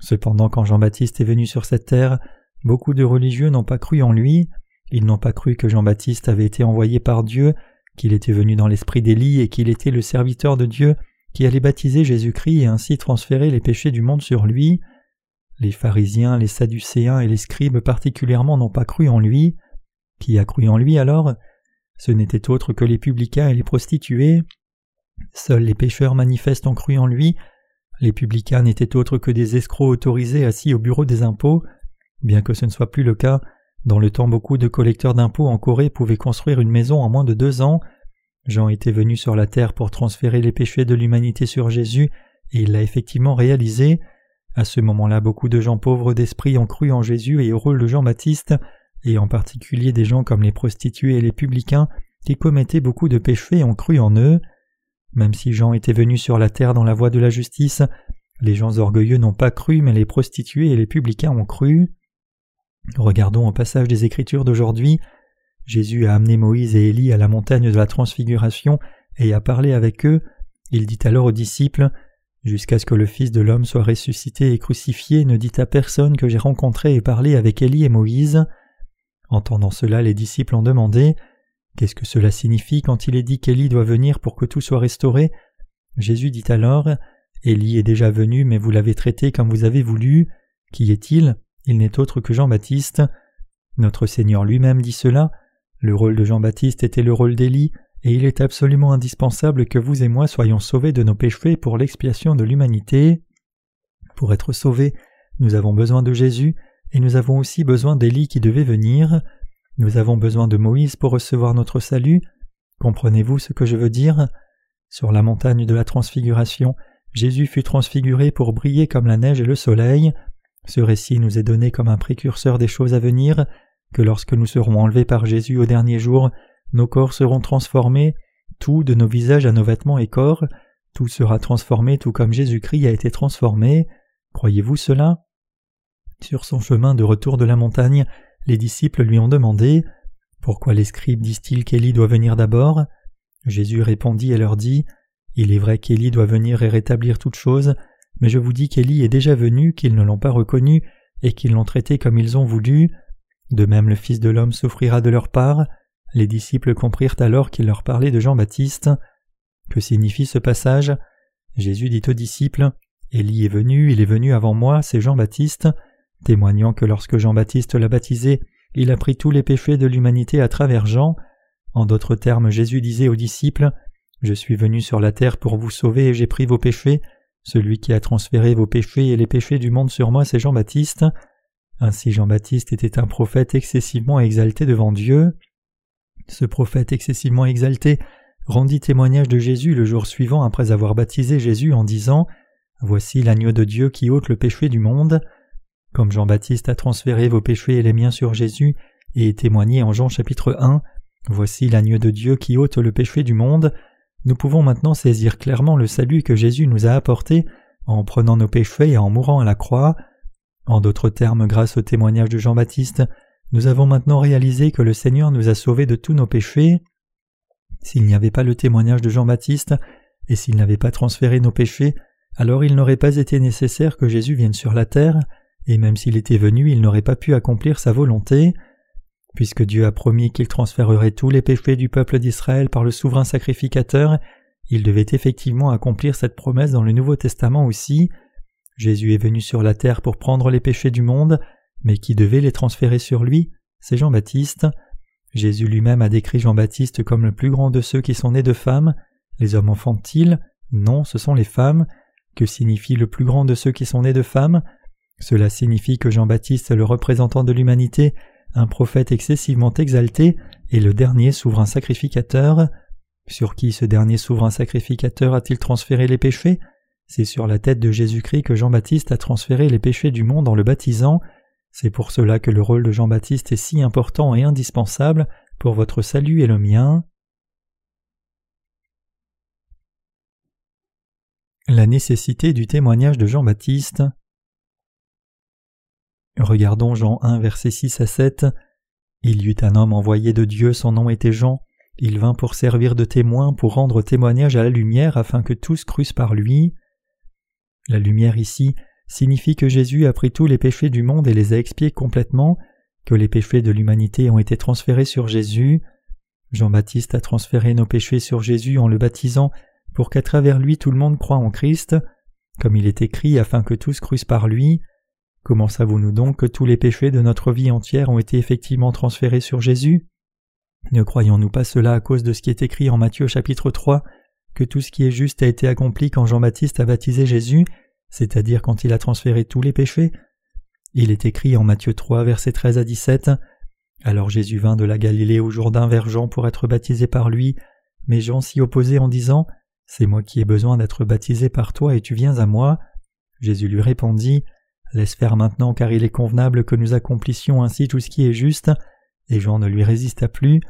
Cependant quand Jean-Baptiste est venu sur cette terre, Beaucoup de religieux n'ont pas cru en lui, ils n'ont pas cru que Jean-Baptiste avait été envoyé par Dieu, qu'il était venu dans l'esprit d'Élie et qu'il était le serviteur de Dieu qui allait baptiser Jésus-Christ et ainsi transférer les péchés du monde sur lui. Les pharisiens, les sadducéens et les scribes particulièrement n'ont pas cru en lui. Qui a cru en lui alors? Ce n'était autre que les publicains et les prostituées. Seuls les pécheurs manifestes ont cru en lui. Les publicains n'étaient autres que des escrocs autorisés assis au bureau des impôts. Bien que ce ne soit plus le cas, dans le temps beaucoup de collecteurs d'impôts en Corée pouvaient construire une maison en moins de deux ans. Jean était venu sur la terre pour transférer les péchés de l'humanité sur Jésus, et il l'a effectivement réalisé. À ce moment-là, beaucoup de gens pauvres d'esprit ont cru en Jésus et au rôle de Jean-Baptiste, et en particulier des gens comme les prostituées et les publicains qui commettaient beaucoup de péchés ont cru en eux. Même si Jean était venu sur la terre dans la voie de la justice, les gens orgueilleux n'ont pas cru, mais les prostituées et les publicains ont cru. Regardons au passage des Écritures d'aujourd'hui. Jésus a amené Moïse et Élie à la montagne de la transfiguration et a parlé avec eux. Il dit alors aux disciples Jusqu'à ce que le Fils de l'homme soit ressuscité et crucifié, ne dites à personne que j'ai rencontré et parlé avec Élie et Moïse. Entendant cela, les disciples ont demandé Qu'est-ce que cela signifie quand il est dit qu'Élie doit venir pour que tout soit restauré? Jésus dit alors Élie est déjà venu, mais vous l'avez traité comme vous avez voulu. Qui est-il? Il n'est autre que Jean-Baptiste. Notre Seigneur lui-même dit cela. Le rôle de Jean-Baptiste était le rôle d'Élie, et il est absolument indispensable que vous et moi soyons sauvés de nos péchés pour l'expiation de l'humanité. Pour être sauvés, nous avons besoin de Jésus, et nous avons aussi besoin d'Élie qui devait venir. Nous avons besoin de Moïse pour recevoir notre salut. Comprenez-vous ce que je veux dire? Sur la montagne de la transfiguration, Jésus fut transfiguré pour briller comme la neige et le soleil. Ce récit nous est donné comme un précurseur des choses à venir, que lorsque nous serons enlevés par Jésus au dernier jour, nos corps seront transformés, tout, de nos visages à nos vêtements et corps, tout sera transformé tout comme Jésus-Christ a été transformé. Croyez-vous cela? Sur son chemin de retour de la montagne, les disciples lui ont demandé Pourquoi les scribes disent-ils qu'Élie doit venir d'abord? Jésus répondit et leur dit Il est vrai qu'Élie doit venir et rétablir toutes choses, mais je vous dis qu'Élie est déjà venu, qu'ils ne l'ont pas reconnu, et qu'ils l'ont traité comme ils ont voulu. De même le Fils de l'homme souffrira de leur part. Les disciples comprirent alors qu'il leur parlait de Jean-Baptiste. Que signifie ce passage? Jésus dit aux disciples Élie est venu, il est venu avant moi, c'est Jean-Baptiste, témoignant que lorsque Jean-Baptiste l'a baptisé, il a pris tous les péchés de l'humanité à travers Jean. En d'autres termes, Jésus disait aux disciples Je suis venu sur la terre pour vous sauver et j'ai pris vos péchés. Celui qui a transféré vos péchés et les péchés du monde sur moi, c'est Jean-Baptiste. Ainsi Jean-Baptiste était un prophète excessivement exalté devant Dieu. Ce prophète excessivement exalté rendit témoignage de Jésus le jour suivant après avoir baptisé Jésus en disant Voici l'agneau de Dieu qui ôte le péché du monde. Comme Jean-Baptiste a transféré vos péchés et les miens sur Jésus et témoigné en Jean chapitre 1 Voici l'agneau de Dieu qui ôte le péché du monde, nous pouvons maintenant saisir clairement le salut que Jésus nous a apporté en prenant nos péchés et en mourant à la croix. En d'autres termes, grâce au témoignage de Jean-Baptiste, nous avons maintenant réalisé que le Seigneur nous a sauvés de tous nos péchés. S'il n'y avait pas le témoignage de Jean-Baptiste, et s'il n'avait pas transféré nos péchés, alors il n'aurait pas été nécessaire que Jésus vienne sur la terre, et même s'il était venu, il n'aurait pas pu accomplir sa volonté. Puisque Dieu a promis qu'il transférerait tous les péchés du peuple d'Israël par le souverain sacrificateur, il devait effectivement accomplir cette promesse dans le Nouveau Testament aussi. Jésus est venu sur la terre pour prendre les péchés du monde, mais qui devait les transférer sur lui C'est Jean-Baptiste. Jésus lui-même a décrit Jean-Baptiste comme le plus grand de ceux qui sont nés de femmes. Les hommes enfantent-ils Non, ce sont les femmes. Que signifie le plus grand de ceux qui sont nés de femmes? Cela signifie que Jean-Baptiste, le représentant de l'humanité, un prophète excessivement exalté, est le dernier souverain sacrificateur. Sur qui ce dernier souverain sacrificateur a-t-il transféré les péchés? C'est sur la tête de Jésus-Christ que Jean-Baptiste a transféré les péchés du monde en le baptisant. C'est pour cela que le rôle de Jean-Baptiste est si important et indispensable pour votre salut et le mien. La nécessité du témoignage de Jean-Baptiste. Regardons Jean 1 versets 6 à 7. Il y eut un homme envoyé de Dieu, son nom était Jean. Il vint pour servir de témoin, pour rendre témoignage à la lumière, afin que tous crussent par lui. La lumière ici signifie que Jésus a pris tous les péchés du monde et les a expiés complètement, que les péchés de l'humanité ont été transférés sur Jésus. Jean-Baptiste a transféré nos péchés sur Jésus en le baptisant pour qu'à travers lui tout le monde croit en Christ, comme il est écrit afin que tous crussent par lui. Comment savons-nous donc que tous les péchés de notre vie entière ont été effectivement transférés sur Jésus? Ne croyons-nous pas cela à cause de ce qui est écrit en Matthieu chapitre 3, que tout ce qui est juste a été accompli quand Jean-Baptiste a baptisé Jésus, c'est-à-dire quand il a transféré tous les péchés? Il est écrit en Matthieu 3 versets 13 à 17 Alors Jésus vint de la Galilée au Jourdain vers Jean pour être baptisé par lui, mais Jean s'y opposait en disant C'est moi qui ai besoin d'être baptisé par toi et tu viens à moi. Jésus lui répondit Laisse faire maintenant car il est convenable que nous accomplissions ainsi tout ce qui est juste, et Jean ne lui résista plus.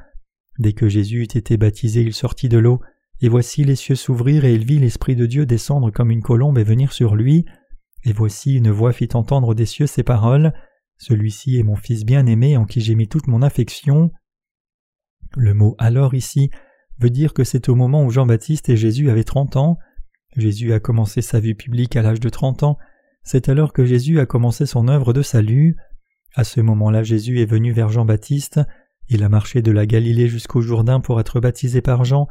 Dès que Jésus eut été baptisé, il sortit de l'eau, et voici les cieux s'ouvrir, et il vit l'Esprit de Dieu descendre comme une colombe et venir sur lui. Et voici une voix fit entendre des cieux ces paroles. Celui-ci est mon Fils bien-aimé en qui j'ai mis toute mon affection. Le mot alors ici veut dire que c'est au moment où Jean-Baptiste et Jésus avaient trente ans. Jésus a commencé sa vie publique à l'âge de trente ans, c'est alors que Jésus a commencé son œuvre de salut. À ce moment-là, Jésus est venu vers Jean-Baptiste. Il a marché de la Galilée jusqu'au Jourdain pour être baptisé par Jean,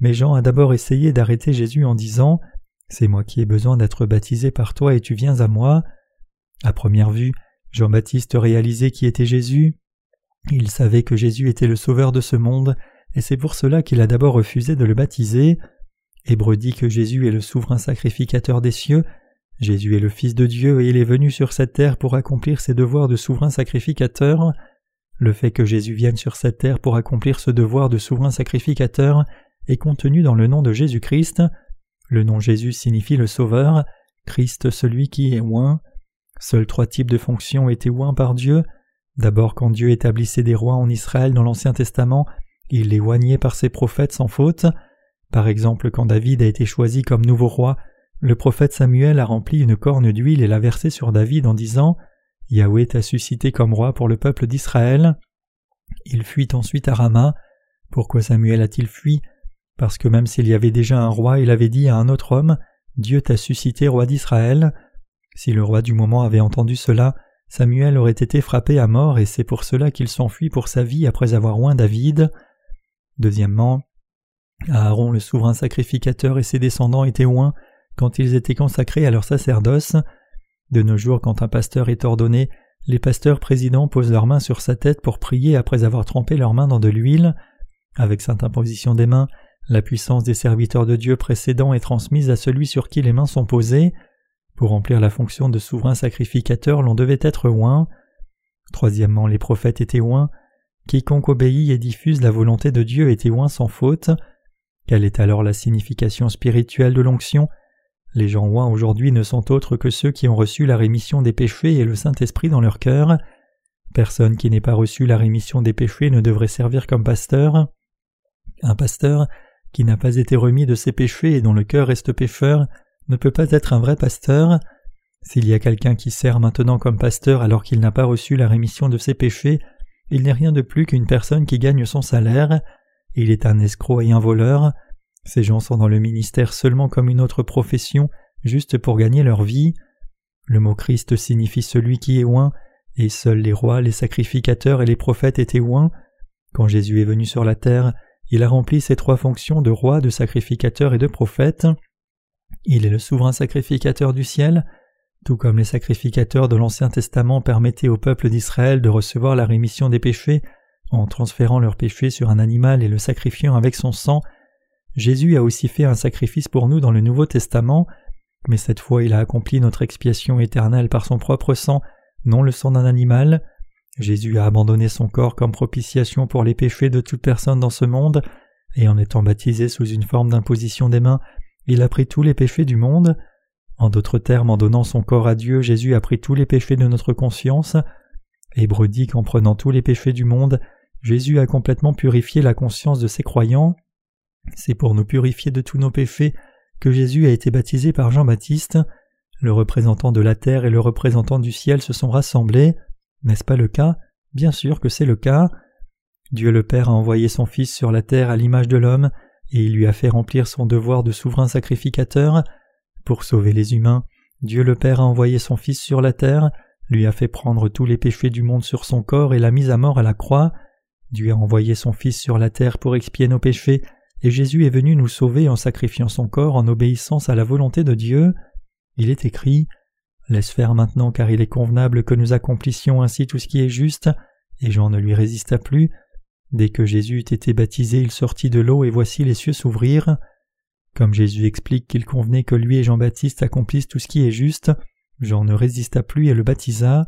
mais Jean a d'abord essayé d'arrêter Jésus en disant C'est moi qui ai besoin d'être baptisé par toi et tu viens à moi. À première vue, Jean-Baptiste réalisait qui était Jésus. Il savait que Jésus était le sauveur de ce monde, et c'est pour cela qu'il a d'abord refusé de le baptiser. Hébreu dit que Jésus est le souverain sacrificateur des cieux, Jésus est le Fils de Dieu et il est venu sur cette terre pour accomplir ses devoirs de souverain sacrificateur. Le fait que Jésus vienne sur cette terre pour accomplir ce devoir de souverain sacrificateur est contenu dans le nom de Jésus-Christ. Le nom Jésus signifie le Sauveur, Christ celui qui est oint. Seuls trois types de fonctions étaient oints par Dieu. D'abord quand Dieu établissait des rois en Israël dans l'Ancien Testament, il les oignait par ses prophètes sans faute. Par exemple, quand David a été choisi comme nouveau roi, le prophète Samuel a rempli une corne d'huile et l'a versée sur David en disant Yahweh t'a suscité comme roi pour le peuple d'Israël. Il fuit ensuite à Rama. Pourquoi Samuel a-t-il fui? Parce que même s'il y avait déjà un roi, il avait dit à un autre homme Dieu t'a suscité roi d'Israël. Si le roi du moment avait entendu cela, Samuel aurait été frappé à mort et c'est pour cela qu'il s'enfuit pour sa vie après avoir oint David. Deuxièmement, Aaron le souverain sacrificateur et ses descendants étaient oints quand ils étaient consacrés à leur sacerdoce. De nos jours, quand un pasteur est ordonné, les pasteurs présidents posent leurs mains sur sa tête pour prier après avoir trempé leurs mains dans de l'huile. Avec cette imposition des mains, la puissance des serviteurs de Dieu précédents est transmise à celui sur qui les mains sont posées. Pour remplir la fonction de souverain sacrificateur, l'on devait être oint. Troisièmement, les prophètes étaient oints. Quiconque obéit et diffuse la volonté de Dieu était oint sans faute. Quelle est alors la signification spirituelle de l'onction? Les gens oints aujourd'hui ne sont autres que ceux qui ont reçu la rémission des péchés et le Saint-Esprit dans leur cœur. Personne qui n'ait pas reçu la rémission des péchés ne devrait servir comme pasteur. Un pasteur qui n'a pas été remis de ses péchés et dont le cœur reste pécheur ne peut pas être un vrai pasteur. S'il y a quelqu'un qui sert maintenant comme pasteur alors qu'il n'a pas reçu la rémission de ses péchés, il n'est rien de plus qu'une personne qui gagne son salaire. Il est un escroc et un voleur. Ces gens sont dans le ministère seulement comme une autre profession, juste pour gagner leur vie. Le mot Christ signifie celui qui est oint, et seuls les rois, les sacrificateurs et les prophètes étaient oints. Quand Jésus est venu sur la terre, il a rempli ces trois fonctions de roi, de sacrificateur et de prophète. Il est le souverain sacrificateur du ciel, tout comme les sacrificateurs de l'Ancien Testament permettaient au peuple d'Israël de recevoir la rémission des péchés en transférant leurs péchés sur un animal et le sacrifiant avec son sang, Jésus a aussi fait un sacrifice pour nous dans le Nouveau Testament, mais cette fois il a accompli notre expiation éternelle par son propre sang, non le sang d'un animal. Jésus a abandonné son corps comme propitiation pour les péchés de toute personne dans ce monde, et en étant baptisé sous une forme d'imposition des mains, il a pris tous les péchés du monde. En d'autres termes, en donnant son corps à Dieu, Jésus a pris tous les péchés de notre conscience. Hébreu dit qu'en prenant tous les péchés du monde, Jésus a complètement purifié la conscience de ses croyants. C'est pour nous purifier de tous nos péchés que Jésus a été baptisé par Jean-Baptiste. Le représentant de la terre et le représentant du ciel se sont rassemblés. N'est-ce pas le cas? Bien sûr que c'est le cas. Dieu le Père a envoyé son Fils sur la terre à l'image de l'homme, et il lui a fait remplir son devoir de souverain sacrificateur. Pour sauver les humains, Dieu le Père a envoyé son Fils sur la terre, lui a fait prendre tous les péchés du monde sur son corps et l'a mis à mort à la croix. Dieu a envoyé son Fils sur la terre pour expier nos péchés, et Jésus est venu nous sauver en sacrifiant son corps en obéissance à la volonté de Dieu. Il est écrit Laisse faire maintenant car il est convenable que nous accomplissions ainsi tout ce qui est juste, et Jean ne lui résista plus. Dès que Jésus eut été baptisé, il sortit de l'eau et voici les cieux s'ouvrir. Comme Jésus explique qu'il convenait que lui et Jean-Baptiste accomplissent tout ce qui est juste, Jean ne résista plus et le baptisa.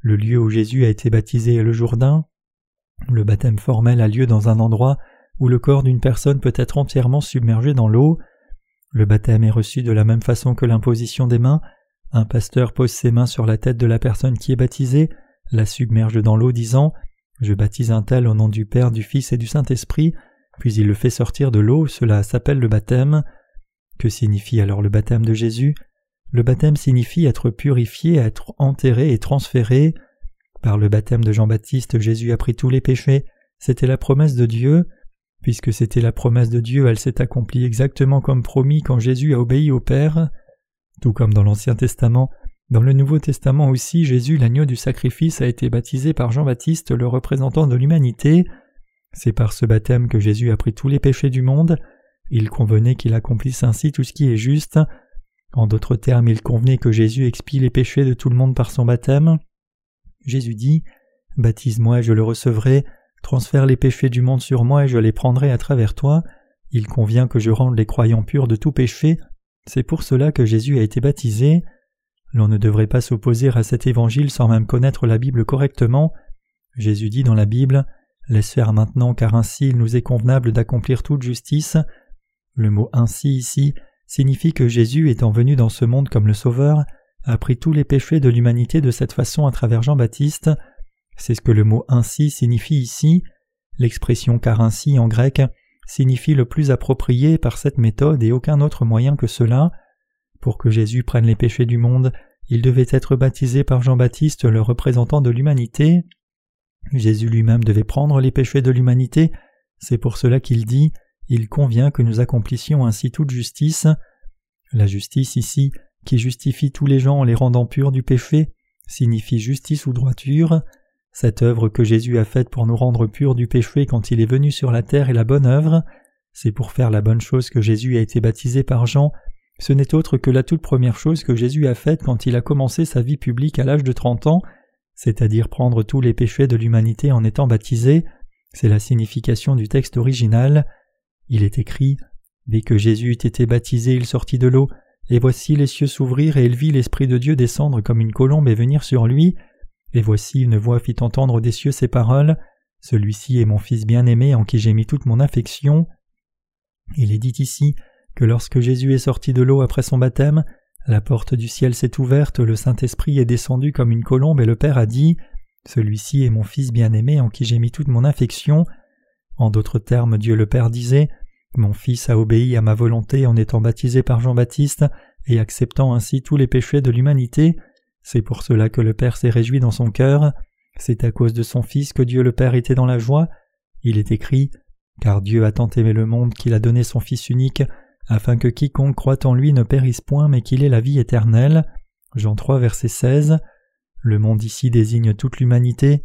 Le lieu où Jésus a été baptisé est le Jourdain. Le baptême formel a lieu dans un endroit où le corps d'une personne peut être entièrement submergé dans l'eau. Le baptême est reçu de la même façon que l'imposition des mains. Un pasteur pose ses mains sur la tête de la personne qui est baptisée, la submerge dans l'eau, disant Je baptise un tel au nom du Père, du Fils et du Saint-Esprit, puis il le fait sortir de l'eau, cela s'appelle le baptême. Que signifie alors le baptême de Jésus? Le baptême signifie être purifié, être enterré et transféré. Par le baptême de Jean-Baptiste, Jésus a pris tous les péchés, c'était la promesse de Dieu. Puisque c'était la promesse de Dieu, elle s'est accomplie exactement comme promis quand Jésus a obéi au Père. Tout comme dans l'Ancien Testament, dans le Nouveau Testament aussi, Jésus, l'agneau du sacrifice, a été baptisé par Jean-Baptiste, le représentant de l'humanité. C'est par ce baptême que Jésus a pris tous les péchés du monde. Il convenait qu'il accomplisse ainsi tout ce qui est juste. En d'autres termes, il convenait que Jésus expie les péchés de tout le monde par son baptême. Jésus dit Baptise-moi et je le recevrai, transfère les péchés du monde sur moi et je les prendrai à travers toi. Il convient que je rende les croyants purs de tout péché. C'est pour cela que Jésus a été baptisé. L'on ne devrait pas s'opposer à cet évangile sans même connaître la Bible correctement. Jésus dit dans la Bible Laisse faire maintenant, car ainsi il nous est convenable d'accomplir toute justice. Le mot ainsi ici signifie que Jésus, étant venu dans ce monde comme le Sauveur, a pris tous les péchés de l'humanité de cette façon à travers Jean-Baptiste. C'est ce que le mot ainsi signifie ici. L'expression car ainsi en grec signifie le plus approprié par cette méthode et aucun autre moyen que cela. Pour que Jésus prenne les péchés du monde, il devait être baptisé par Jean-Baptiste, le représentant de l'humanité. Jésus lui-même devait prendre les péchés de l'humanité, c'est pour cela qu'il dit Il convient que nous accomplissions ainsi toute justice. La justice ici, qui justifie tous les gens en les rendant purs du péché, signifie justice ou droiture. Cette œuvre que Jésus a faite pour nous rendre purs du péché quand il est venu sur la terre est la bonne œuvre. C'est pour faire la bonne chose que Jésus a été baptisé par Jean. Ce n'est autre que la toute première chose que Jésus a faite quand il a commencé sa vie publique à l'âge de trente ans, c'est-à-dire prendre tous les péchés de l'humanité en étant baptisé. C'est la signification du texte original. Il est écrit Dès que Jésus eut été baptisé, il sortit de l'eau, et voici les cieux s'ouvrir, et il vit l'Esprit de Dieu descendre comme une colombe et venir sur lui. Et voici une voix fit entendre des cieux ces paroles. Celui-ci est mon Fils bien-aimé en qui j'ai mis toute mon affection. Il est dit ici que lorsque Jésus est sorti de l'eau après son baptême, la porte du ciel s'est ouverte, le Saint-Esprit est descendu comme une colombe et le Père a dit Celui-ci est mon Fils bien-aimé en qui j'ai mis toute mon affection. En d'autres termes, Dieu le Père disait Mon Fils a obéi à ma volonté en étant baptisé par Jean-Baptiste et acceptant ainsi tous les péchés de l'humanité. C'est pour cela que le Père s'est réjoui dans son cœur. C'est à cause de son Fils que Dieu le Père était dans la joie. Il est écrit Car Dieu a tant aimé le monde qu'il a donné son Fils unique, afin que quiconque croit en lui ne périsse point, mais qu'il ait la vie éternelle. Jean 3, verset 16. Le monde ici désigne toute l'humanité.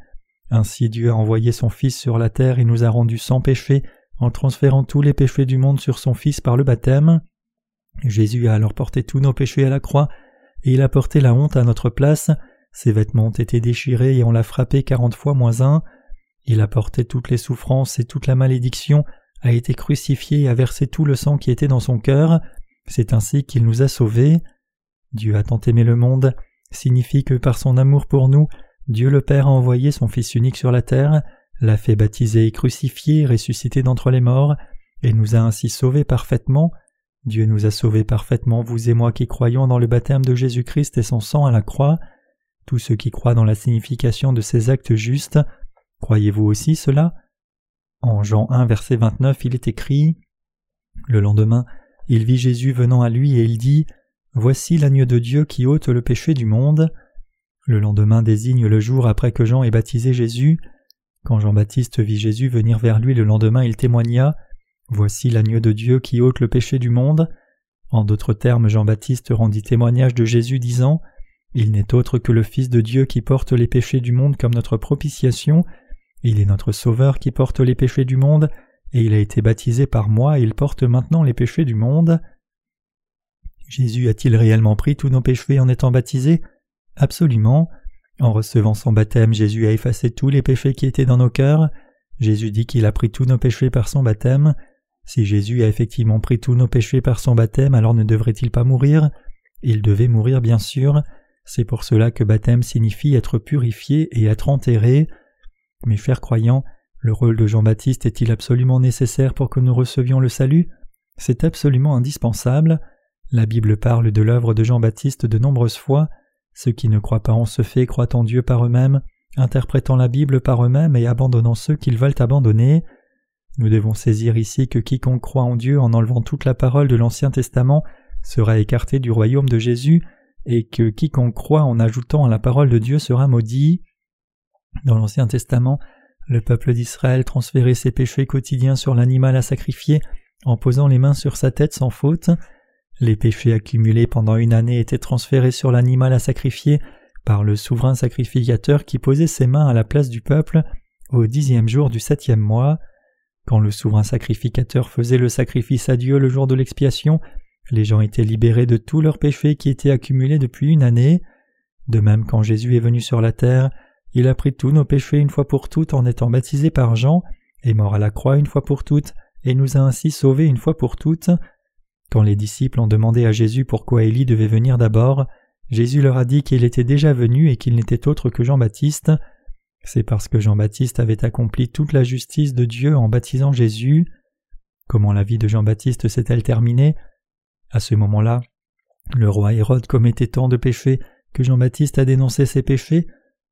Ainsi Dieu a envoyé son Fils sur la terre et nous a rendus sans péché en transférant tous les péchés du monde sur son Fils par le baptême. Jésus a alors porté tous nos péchés à la croix et il a porté la honte à notre place, ses vêtements ont été déchirés et on l'a frappé quarante fois moins un, il a porté toutes les souffrances et toute la malédiction, a été crucifié et a versé tout le sang qui était dans son cœur, c'est ainsi qu'il nous a sauvés. Dieu a tant aimé le monde, signifie que par son amour pour nous, Dieu le Père a envoyé son Fils unique sur la terre, l'a fait baptiser et crucifier, ressusciter d'entre les morts, et nous a ainsi sauvés parfaitement, Dieu nous a sauvés parfaitement, vous et moi qui croyons dans le baptême de Jésus-Christ et son sang à la croix. Tous ceux qui croient dans la signification de ces actes justes, croyez-vous aussi cela? En Jean 1, verset 29, il est écrit Le lendemain, il vit Jésus venant à lui et il dit Voici l'agneau de Dieu qui ôte le péché du monde. Le lendemain désigne le jour après que Jean ait baptisé Jésus. Quand Jean-Baptiste vit Jésus venir vers lui le lendemain, il témoigna Voici l'agneau de Dieu qui ôte le péché du monde. En d'autres termes, Jean-Baptiste rendit témoignage de Jésus disant Il n'est autre que le Fils de Dieu qui porte les péchés du monde comme notre propitiation. Il est notre Sauveur qui porte les péchés du monde, et il a été baptisé par moi et il porte maintenant les péchés du monde. Jésus a-t-il réellement pris tous nos péchés en étant baptisé? Absolument. En recevant son baptême, Jésus a effacé tous les péchés qui étaient dans nos cœurs. Jésus dit qu'il a pris tous nos péchés par son baptême. Si Jésus a effectivement pris tous nos péchés par son baptême, alors ne devrait-il pas mourir? Il devait mourir bien sûr. C'est pour cela que baptême signifie être purifié et être enterré. Mes chers croyants, le rôle de Jean-Baptiste est-il absolument nécessaire pour que nous recevions le salut? C'est absolument indispensable. La Bible parle de l'œuvre de Jean-Baptiste de nombreuses fois. Ceux qui ne croient pas en ce fait croient en Dieu par eux-mêmes, interprétant la Bible par eux-mêmes et abandonnant ceux qu'ils veulent abandonner. Nous devons saisir ici que quiconque croit en Dieu en enlevant toute la parole de l'Ancien Testament sera écarté du royaume de Jésus, et que quiconque croit en ajoutant à la parole de Dieu sera maudit. Dans l'Ancien Testament, le peuple d'Israël transférait ses péchés quotidiens sur l'animal à sacrifier en posant les mains sur sa tête sans faute. Les péchés accumulés pendant une année étaient transférés sur l'animal à sacrifier par le souverain sacrificateur qui posait ses mains à la place du peuple au dixième jour du septième mois. Quand le souverain sacrificateur faisait le sacrifice à Dieu le jour de l'expiation, les gens étaient libérés de tous leurs péchés qui étaient accumulés depuis une année. De même, quand Jésus est venu sur la terre, il a pris tous nos péchés une fois pour toutes en étant baptisé par Jean, est mort à la croix une fois pour toutes, et nous a ainsi sauvés une fois pour toutes. Quand les disciples ont demandé à Jésus pourquoi Élie devait venir d'abord, Jésus leur a dit qu'il était déjà venu et qu'il n'était autre que Jean-Baptiste. C'est parce que Jean-Baptiste avait accompli toute la justice de Dieu en baptisant Jésus. Comment la vie de Jean-Baptiste s'est-elle terminée? À ce moment-là, le roi Hérode commettait tant de péchés que Jean-Baptiste a dénoncé ses péchés.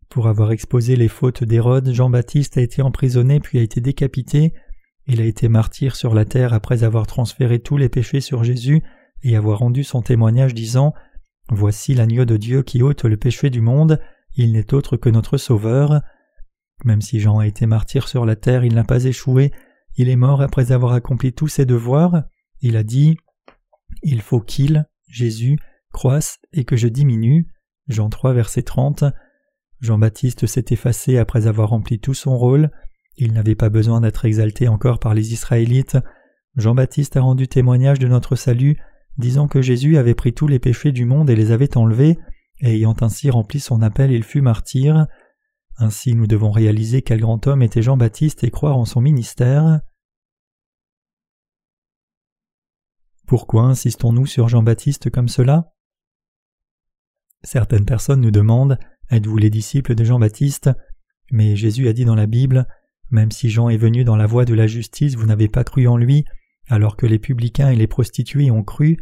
Pour avoir exposé les fautes d'Hérode, Jean-Baptiste a été emprisonné puis a été décapité. Il a été martyr sur la terre après avoir transféré tous les péchés sur Jésus et avoir rendu son témoignage disant Voici l'agneau de Dieu qui ôte le péché du monde, il n'est autre que notre Sauveur. Même si Jean a été martyr sur la terre, il n'a pas échoué, il est mort après avoir accompli tous ses devoirs, il a dit Il faut qu'il, Jésus, croisse et que je diminue. Jean 3, verset 30. Jean-Baptiste s'est effacé après avoir rempli tout son rôle, il n'avait pas besoin d'être exalté encore par les Israélites. Jean-Baptiste a rendu témoignage de notre salut disant que Jésus avait pris tous les péchés du monde et les avait enlevés, et ayant ainsi rempli son appel, il fut martyr. Ainsi nous devons réaliser quel grand homme était Jean-Baptiste et croire en son ministère. Pourquoi insistons-nous sur Jean-Baptiste comme cela? Certaines personnes nous demandent Êtes-vous les disciples de Jean-Baptiste? Mais Jésus a dit dans la Bible Même si Jean est venu dans la voie de la justice, vous n'avez pas cru en lui, alors que les publicains et les prostituées ont cru,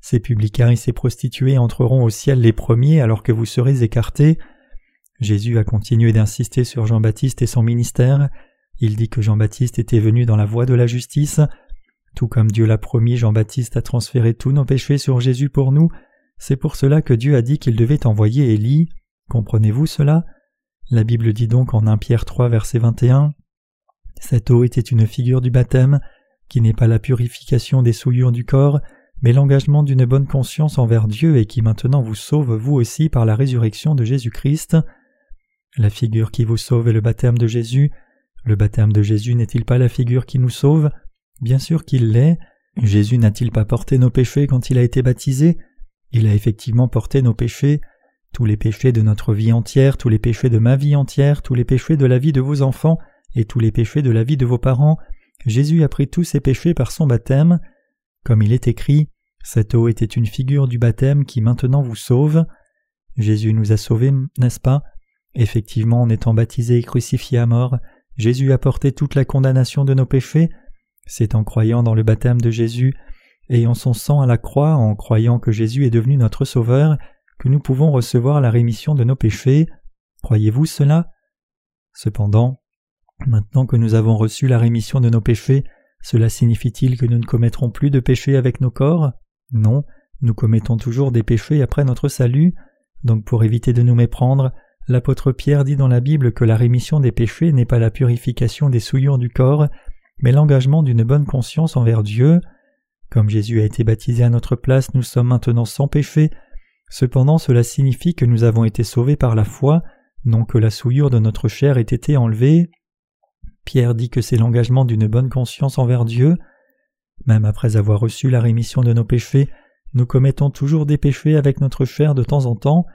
ces publicains et ces prostituées entreront au ciel les premiers alors que vous serez écartés. Jésus a continué d'insister sur Jean-Baptiste et son ministère. Il dit que Jean-Baptiste était venu dans la voie de la justice. Tout comme Dieu l'a promis, Jean-Baptiste a transféré tous nos péchés sur Jésus pour nous. C'est pour cela que Dieu a dit qu'il devait envoyer Élie. Comprenez-vous cela? La Bible dit donc en 1 Pierre 3 verset 21 Cette eau était une figure du baptême qui n'est pas la purification des souillures du corps, mais l'engagement d'une bonne conscience envers Dieu et qui maintenant vous sauve vous aussi par la résurrection de Jésus-Christ. La figure qui vous sauve est le baptême de Jésus. Le baptême de Jésus n'est-il pas la figure qui nous sauve? Bien sûr qu'il l'est. Jésus n'a-t-il pas porté nos péchés quand il a été baptisé? Il a effectivement porté nos péchés, tous les péchés de notre vie entière, tous les péchés de ma vie entière, tous les péchés de la vie de vos enfants et tous les péchés de la vie de vos parents, Jésus a pris tous ses péchés par son baptême. Comme il est écrit, cette eau était une figure du baptême qui maintenant vous sauve. Jésus nous a sauvés, n'est-ce pas? Effectivement, en étant baptisé et crucifié à mort, Jésus a porté toute la condamnation de nos péchés. C'est en croyant dans le baptême de Jésus et en son sang à la croix, en croyant que Jésus est devenu notre Sauveur, que nous pouvons recevoir la rémission de nos péchés. Croyez-vous cela? Cependant, Maintenant que nous avons reçu la rémission de nos péchés, cela signifie-t-il que nous ne commettrons plus de péchés avec nos corps? Non, nous commettons toujours des péchés après notre salut. Donc pour éviter de nous méprendre, l'apôtre Pierre dit dans la Bible que la rémission des péchés n'est pas la purification des souillures du corps, mais l'engagement d'une bonne conscience envers Dieu. Comme Jésus a été baptisé à notre place, nous sommes maintenant sans péché. Cependant cela signifie que nous avons été sauvés par la foi, non que la souillure de notre chair ait été enlevée. Pierre dit que c'est l'engagement d'une bonne conscience envers Dieu. Même après avoir reçu la rémission de nos péchés, nous commettons toujours des péchés avec notre chair de temps en temps,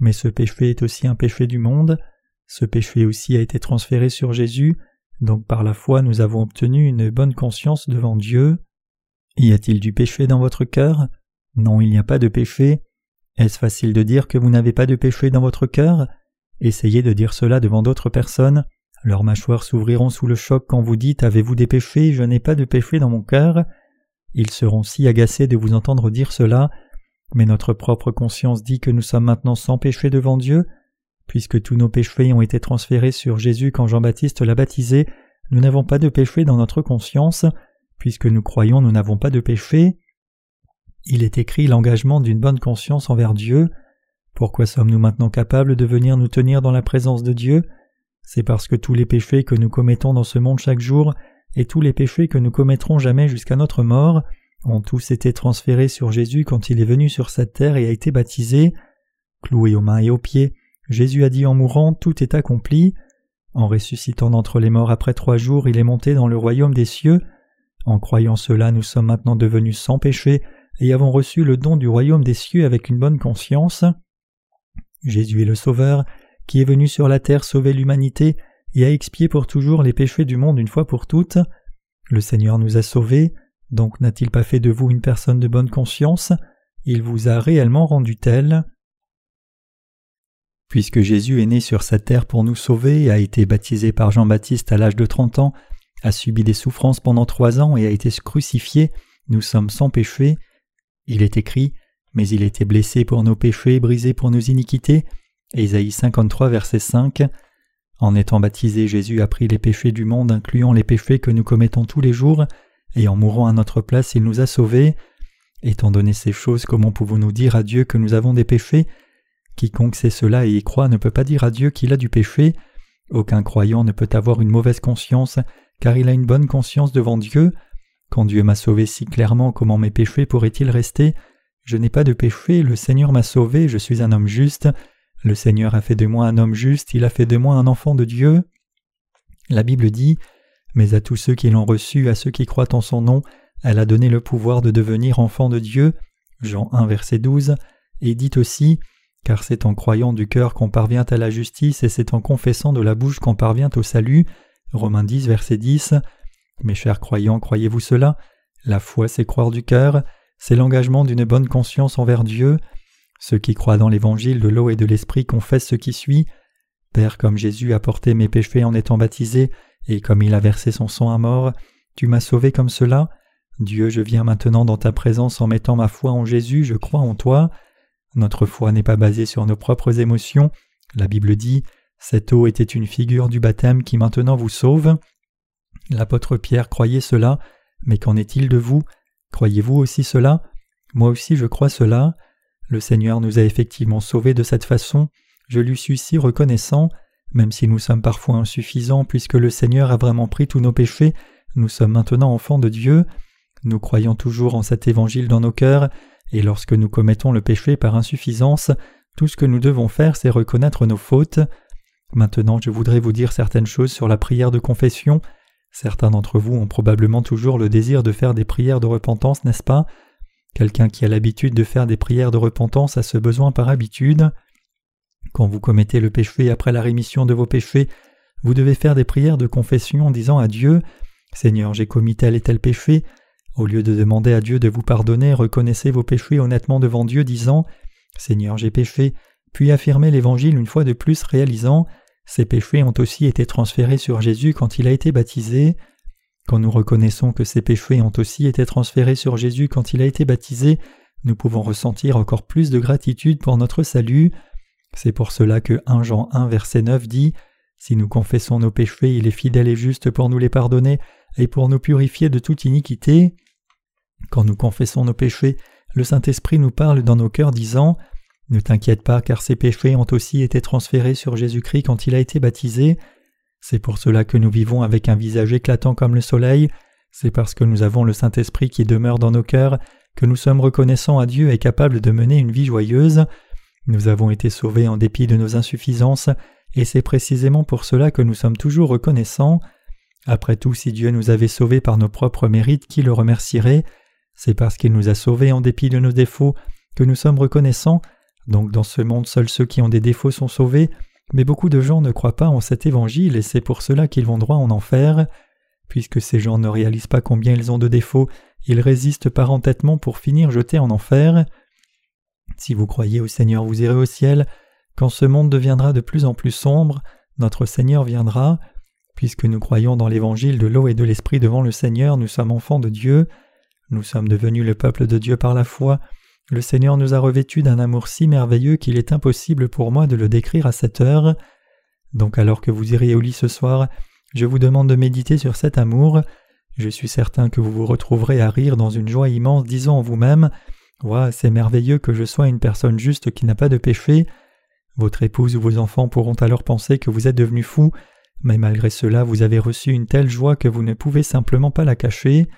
mais ce péché est aussi un péché du monde. Ce péché aussi a été transféré sur Jésus, donc par la foi nous avons obtenu une bonne conscience devant Dieu. Y a-t-il du péché dans votre cœur? Non, il n'y a pas de péché. Est-ce facile de dire que vous n'avez pas de péché dans votre cœur? Essayez de dire cela devant d'autres personnes. Leurs mâchoires s'ouvriront sous le choc quand vous dites Avez-vous des péchés? Je n'ai pas de péché dans mon cœur. Ils seront si agacés de vous entendre dire cela, mais notre propre conscience dit que nous sommes maintenant sans péché devant Dieu. Puisque tous nos péchés ont été transférés sur Jésus quand Jean-Baptiste l'a baptisé, nous n'avons pas de péché dans notre conscience. Puisque nous croyons, nous n'avons pas de péché. Il est écrit l'engagement d'une bonne conscience envers Dieu. Pourquoi sommes-nous maintenant capables de venir nous tenir dans la présence de Dieu? C'est parce que tous les péchés que nous commettons dans ce monde chaque jour et tous les péchés que nous commettrons jamais jusqu'à notre mort ont tous été transférés sur Jésus quand il est venu sur cette terre et a été baptisé. Cloué aux mains et aux pieds, Jésus a dit en mourant Tout est accompli. En ressuscitant d'entre les morts après trois jours, il est monté dans le royaume des cieux. En croyant cela, nous sommes maintenant devenus sans péché et avons reçu le don du royaume des cieux avec une bonne conscience. Jésus est le Sauveur, qui est venu sur la terre sauver l'humanité et a expié pour toujours les péchés du monde une fois pour toutes. Le Seigneur nous a sauvés, donc n'a-t-il pas fait de vous une personne de bonne conscience? Il vous a réellement rendu tel. Puisque Jésus est né sur cette terre pour nous sauver, a été baptisé par Jean-Baptiste à l'âge de trente ans, a subi des souffrances pendant trois ans et a été crucifié, nous sommes sans péché. Il est écrit Mais il était blessé pour nos péchés, brisé pour nos iniquités, Ésaïe 53, verset 5. En étant baptisé, Jésus a pris les péchés du monde, incluant les péchés que nous commettons tous les jours, et en mourant à notre place, il nous a sauvés. Étant donné ces choses, comment pouvons-nous dire à Dieu que nous avons des péchés? Quiconque sait cela et y croit ne peut pas dire à Dieu qu'il a du péché. Aucun croyant ne peut avoir une mauvaise conscience, car il a une bonne conscience devant Dieu. Quand Dieu m'a sauvé si clairement, comment mes péchés pourraient-ils rester? Je n'ai pas de péché, le Seigneur m'a sauvé, je suis un homme juste. Le Seigneur a fait de moi un homme juste, il a fait de moi un enfant de Dieu. La Bible dit Mais à tous ceux qui l'ont reçu, à ceux qui croient en son nom, elle a donné le pouvoir de devenir enfant de Dieu. Jean 1, verset 12. Et dit aussi Car c'est en croyant du cœur qu'on parvient à la justice, et c'est en confessant de la bouche qu'on parvient au salut. Romains 10, verset 10. Mes chers croyants, croyez-vous cela? La foi, c'est croire du cœur, c'est l'engagement d'une bonne conscience envers Dieu. Ceux qui croient dans l'évangile de l'eau et de l'esprit confessent ce qui suit. Père, comme Jésus a porté mes péchés en étant baptisé, et comme il a versé son sang à mort, tu m'as sauvé comme cela. Dieu, je viens maintenant dans ta présence en mettant ma foi en Jésus, je crois en toi. Notre foi n'est pas basée sur nos propres émotions. La Bible dit Cette eau était une figure du baptême qui maintenant vous sauve. L'apôtre Pierre croyait cela, mais qu'en est-il de vous? Croyez-vous aussi cela? Moi aussi je crois cela. Le Seigneur nous a effectivement sauvés de cette façon, je lui suis si reconnaissant, même si nous sommes parfois insuffisants puisque le Seigneur a vraiment pris tous nos péchés, nous sommes maintenant enfants de Dieu, nous croyons toujours en cet évangile dans nos cœurs, et lorsque nous commettons le péché par insuffisance, tout ce que nous devons faire c'est reconnaître nos fautes. Maintenant je voudrais vous dire certaines choses sur la prière de confession, Certains d'entre vous ont probablement toujours le désir de faire des prières de repentance, n'est-ce pas? Quelqu'un qui a l'habitude de faire des prières de repentance a ce besoin par habitude. Quand vous commettez le péché après la rémission de vos péchés, vous devez faire des prières de confession en disant à Dieu Seigneur, j'ai commis tel et tel péché. Au lieu de demander à Dieu de vous pardonner, reconnaissez vos péchés honnêtement devant Dieu, disant Seigneur, j'ai péché, puis affirmez l'Évangile une fois de plus, réalisant ces péchés ont aussi été transférés sur Jésus quand il a été baptisé. Quand nous reconnaissons que ces péchés ont aussi été transférés sur Jésus quand il a été baptisé, nous pouvons ressentir encore plus de gratitude pour notre salut. C'est pour cela que 1 Jean 1 verset 9 dit Si nous confessons nos péchés, il est fidèle et juste pour nous les pardonner et pour nous purifier de toute iniquité. Quand nous confessons nos péchés, le Saint-Esprit nous parle dans nos cœurs disant ne t'inquiète pas car ses péchés ont aussi été transférés sur Jésus-Christ quand il a été baptisé. C'est pour cela que nous vivons avec un visage éclatant comme le soleil, c'est parce que nous avons le Saint-Esprit qui demeure dans nos cœurs que nous sommes reconnaissants à Dieu et capables de mener une vie joyeuse. Nous avons été sauvés en dépit de nos insuffisances, et c'est précisément pour cela que nous sommes toujours reconnaissants. Après tout, si Dieu nous avait sauvés par nos propres mérites, qui le remercierait C'est parce qu'il nous a sauvés en dépit de nos défauts que nous sommes reconnaissants donc dans ce monde, seuls ceux qui ont des défauts sont sauvés, mais beaucoup de gens ne croient pas en cet évangile et c'est pour cela qu'ils vont droit en enfer. Puisque ces gens ne réalisent pas combien ils ont de défauts, ils résistent par entêtement pour finir jetés en enfer. Si vous croyez au Seigneur, vous irez au ciel. Quand ce monde deviendra de plus en plus sombre, notre Seigneur viendra. Puisque nous croyons dans l'évangile de l'eau et de l'esprit devant le Seigneur, nous sommes enfants de Dieu. Nous sommes devenus le peuple de Dieu par la foi. Le Seigneur nous a revêtus d'un amour si merveilleux qu'il est impossible pour moi de le décrire à cette heure. Donc alors que vous irez au lit ce soir, je vous demande de méditer sur cet amour. Je suis certain que vous vous retrouverez à rire dans une joie immense, disant en vous-même Ouah, c'est merveilleux que je sois une personne juste qui n'a pas de péché. Votre épouse ou vos enfants pourront alors penser que vous êtes devenu fou, mais malgré cela vous avez reçu une telle joie que vous ne pouvez simplement pas la cacher.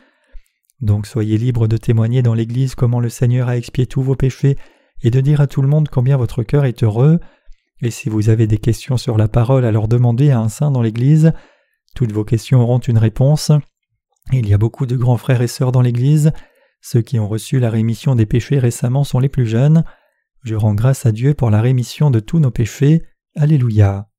Donc soyez libres de témoigner dans l'Église comment le Seigneur a expié tous vos péchés et de dire à tout le monde combien votre cœur est heureux. Et si vous avez des questions sur la parole, alors demandez à un saint dans l'Église. Toutes vos questions auront une réponse. Il y a beaucoup de grands frères et sœurs dans l'Église. Ceux qui ont reçu la rémission des péchés récemment sont les plus jeunes. Je rends grâce à Dieu pour la rémission de tous nos péchés. Alléluia.